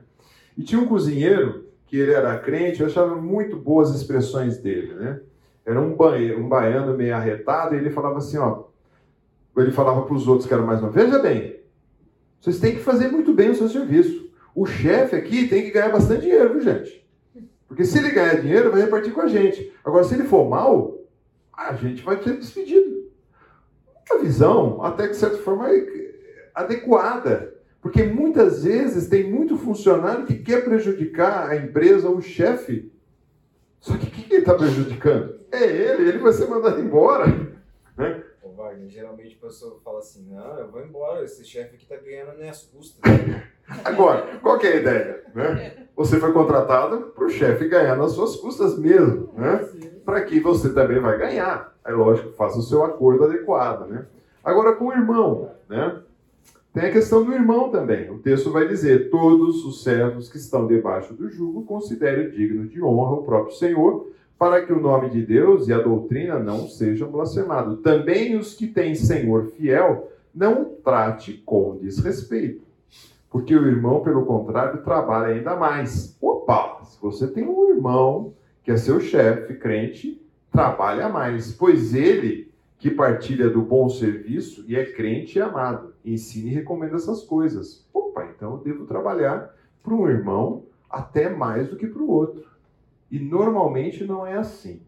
E tinha um cozinheiro, que ele era crente, eu achava muito boas expressões dele, né? Era um, baiano, um baiano meio arretado e ele falava assim, ó, ele falava para os outros que eram mais novos, veja bem, vocês têm que fazer muito bem o seu serviço. O chefe aqui tem que ganhar bastante dinheiro, viu, gente? Porque se ele ganhar dinheiro, vai repartir com a gente. Agora, se ele for mal, a gente vai ser despedido. Uma visão, até que de certa forma, é adequada. Porque muitas vezes tem muito funcionário que quer prejudicar a empresa ou o chefe. Só que quem está prejudicando? É ele, ele vai ser mandado embora. Né? Wagner, geralmente a pessoa fala assim, não, eu vou embora, esse chefe aqui está ganhando minhas custas. Agora, qual que é a ideia? Né? Você foi contratado para o chefe ganhar nas suas custas mesmo. Né? para que você também vai ganhar. É lógico, faça o seu acordo adequado, né? Agora com o irmão, né? Tem a questão do irmão também. O texto vai dizer: todos os servos que estão debaixo do jugo considerem digno de honra o próprio Senhor, para que o nome de Deus e a doutrina não sejam blasfemados. Também os que têm Senhor fiel, não trate com desrespeito. Porque o irmão, pelo contrário, trabalha ainda mais. Opa! Se você tem um irmão que é seu chefe, crente, trabalha mais, pois ele que partilha do bom serviço e é crente e amado, ensina e recomenda essas coisas. Opa, então eu devo trabalhar para um irmão até mais do que para o outro. E normalmente não é assim.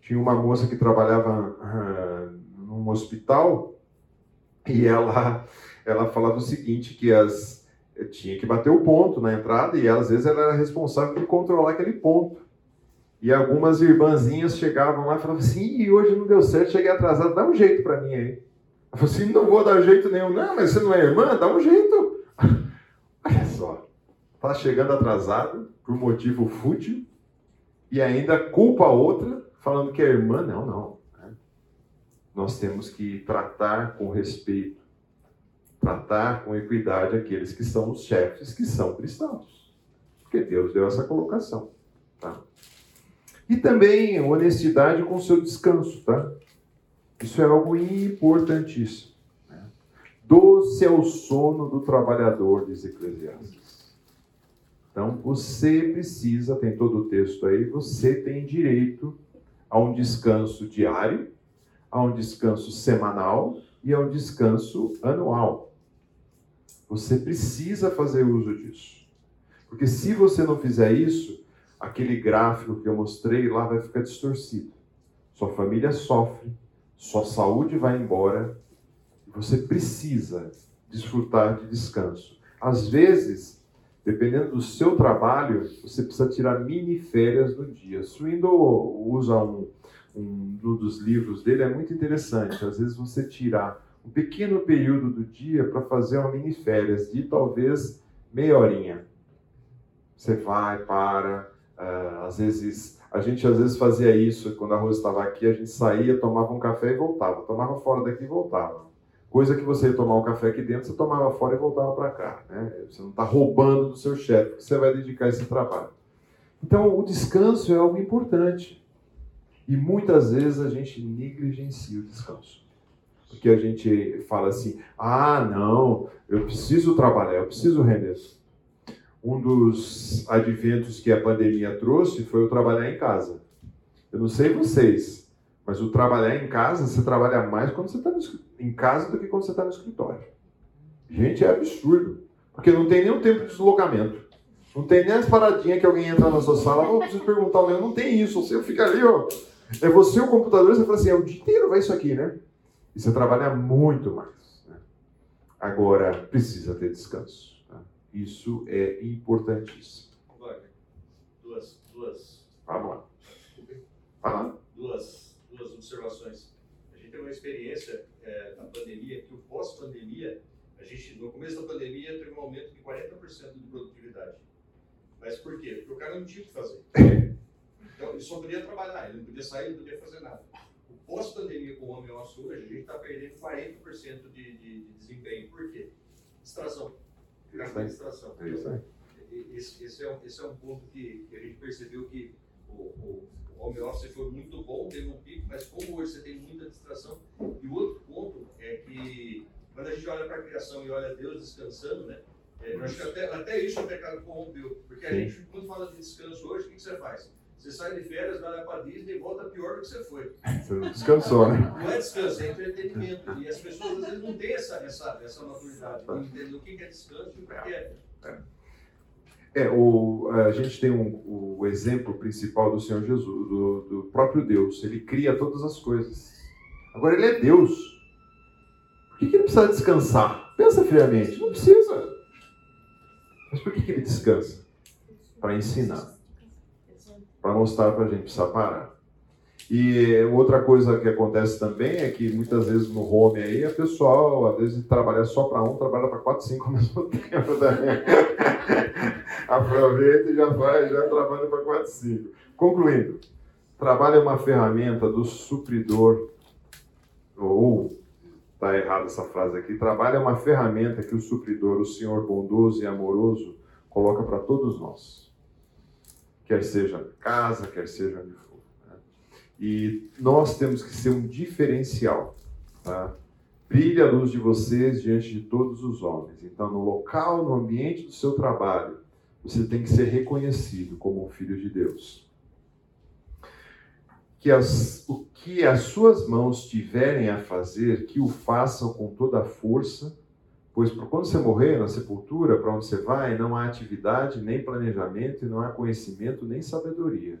Tinha uma moça que trabalhava uh, num hospital e ela, ela falava o seguinte, que as, tinha que bater o ponto na entrada e às vezes ela era responsável por controlar aquele ponto. E algumas irmãzinhas chegavam lá e falavam assim: e hoje não deu certo, cheguei atrasado, dá um jeito para mim aí. Eu falei assim: não vou dar jeito nenhum. Não, mas você não é irmã? Dá um jeito. Olha só, está chegando atrasado por motivo fútil e ainda culpa a outra, falando que é irmã. Não, não. Né? Nós temos que tratar com respeito tratar com equidade aqueles que são os chefes, que são cristãos. Porque Deus deu essa colocação. Tá? E também honestidade com seu descanso. Tá? Isso é algo importantíssimo. Né? Doce é o sono do trabalhador, diz Eclesiastes. Então você precisa, tem todo o texto aí, você tem direito a um descanso diário, a um descanso semanal e a um descanso anual. Você precisa fazer uso disso. Porque se você não fizer isso, aquele gráfico que eu mostrei lá vai ficar distorcido. Sua família sofre, sua saúde vai embora. Você precisa desfrutar de descanso. Às vezes, dependendo do seu trabalho, você precisa tirar mini férias no dia. Swindoll usa um, um dos livros dele, é muito interessante. Às vezes você tirar um pequeno período do dia para fazer uma mini férias de talvez meia horinha. Você vai, para, uh, às vezes A gente às vezes fazia isso quando a Rosa estava aqui, a gente saía, tomava um café e voltava. Tomava fora daqui e voltava. Coisa que você tomar um café aqui dentro, você tomava fora e voltava para cá. Né? Você não está roubando do seu chefe, porque você vai dedicar esse trabalho. Então, o descanso é algo importante. E muitas vezes a gente negligencia o descanso. Porque a gente fala assim: ah, não, eu preciso trabalhar, eu preciso render. Um dos adventos que a pandemia trouxe foi o trabalhar em casa. Eu não sei vocês, mas o trabalhar em casa, você trabalha mais quando você está em casa do que quando você está no escritório. Gente, é absurdo. Porque não tem nenhum tempo de deslocamento. Não tem nem as paradinhas que alguém entra na sua sala. Oh, preciso perguntar, meu, não tem isso. Você fica ali, ó. É você o computador, você fala assim, é o dia inteiro vai isso aqui, né? E você trabalha muito mais. Né? Agora, precisa ter descanso. Tá? Isso é importantíssimo. Duas, duas, Vamos lá. Fala. duas, duas observações. A gente tem uma experiência é, na pandemia, que o pós-pandemia, a gente, no começo da pandemia, teve um aumento de 40% de produtividade. Mas por quê? Porque o cara não tinha o que fazer. Então, ele só podia trabalhar, ele não podia sair, não podia fazer nada. O pós-pandemia com o home office hoje, a gente está perdendo 40% de, de, de desempenho. Por quê? Distração. Cara, distração. É isso aí. Esse, esse, é um, esse é um ponto que, que a gente percebeu que o, o, o home office foi muito bom, teve um pico, mas como hoje você tem muita distração. E o outro ponto é que quando a gente olha para a criação e olha Deus descansando, né? É, eu acho que até, até isso o pecado corrompeu. Porque a gente, quando fala de descanso hoje, o que, que você faz? Você sai de férias, vai lá para Disney e volta pior do que você foi. Você descansou, né? Não é descanso, é entretenimento. E as pessoas às vezes não têm essa, essa, essa maturidade de entender o que é descanso e o que que é. É, o, a gente tem um, o exemplo principal do Senhor Jesus, do, do próprio Deus. Ele cria todas as coisas. Agora, ele é Deus. Por que, que ele precisa descansar? Pensa friamente. Não precisa. Mas por que, que ele descansa? Para ensinar. Para mostrar para a gente precisar parar. E outra coisa que acontece também é que muitas vezes no home aí, a pessoal, às vezes, trabalha só para um, trabalha para quatro, cinco ao mesmo tempo também. Aproveita e já vai, já trabalha para 4, 5. Concluindo, trabalho é uma ferramenta do supridor, ou está errada essa frase aqui, trabalho é uma ferramenta que o supridor, o Senhor bondoso e amoroso, coloca para todos nós. Quer seja casa, quer seja né? E nós temos que ser um diferencial. Tá? Brilhe a luz de vocês diante de todos os homens. Então, no local, no ambiente do seu trabalho, você tem que ser reconhecido como um filho de Deus. Que as, o que as suas mãos tiverem a fazer, que o façam com toda a força, pois quando você morrer na sepultura, para onde você vai, não há atividade, nem planejamento, e não há conhecimento, nem sabedoria.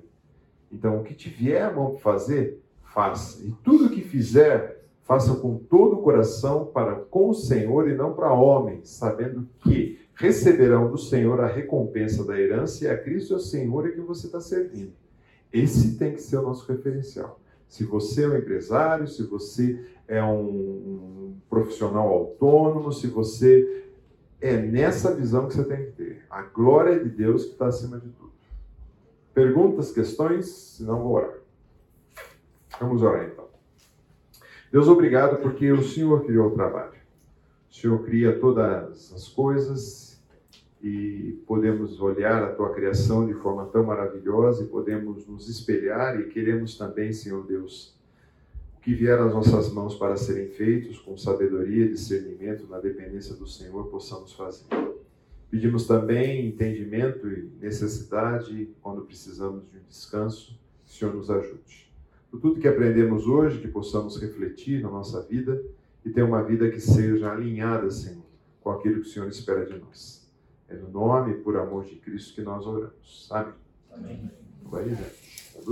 Então, o que te vier a mão fazer, faça. E tudo o que fizer, faça com todo o coração para com o Senhor e não para homens, sabendo que receberão do Senhor a recompensa da herança e a Cristo é o Senhor que você está servindo. Esse tem que ser o nosso referencial. Se você é um empresário, se você é um profissional autônomo, se você é nessa visão que você tem que ter. A glória de Deus que está acima de tudo. Perguntas, questões? Se não, vou orar. Vamos orar então. Deus, obrigado porque o Senhor criou o trabalho. O Senhor cria todas as coisas e podemos olhar a tua criação de forma tão maravilhosa e podemos nos espelhar e queremos também, Senhor Deus, o que vier às nossas mãos para serem feitos com sabedoria e discernimento na dependência do Senhor, possamos fazer. Pedimos também entendimento e necessidade quando precisamos de um descanso, que o Senhor nos ajude. Por tudo que aprendemos hoje, que possamos refletir na nossa vida e ter uma vida que seja alinhada, Senhor, com aquilo que o Senhor espera de nós. É no nome e por amor de Cristo que nós oramos. Amém. Amém. Gente.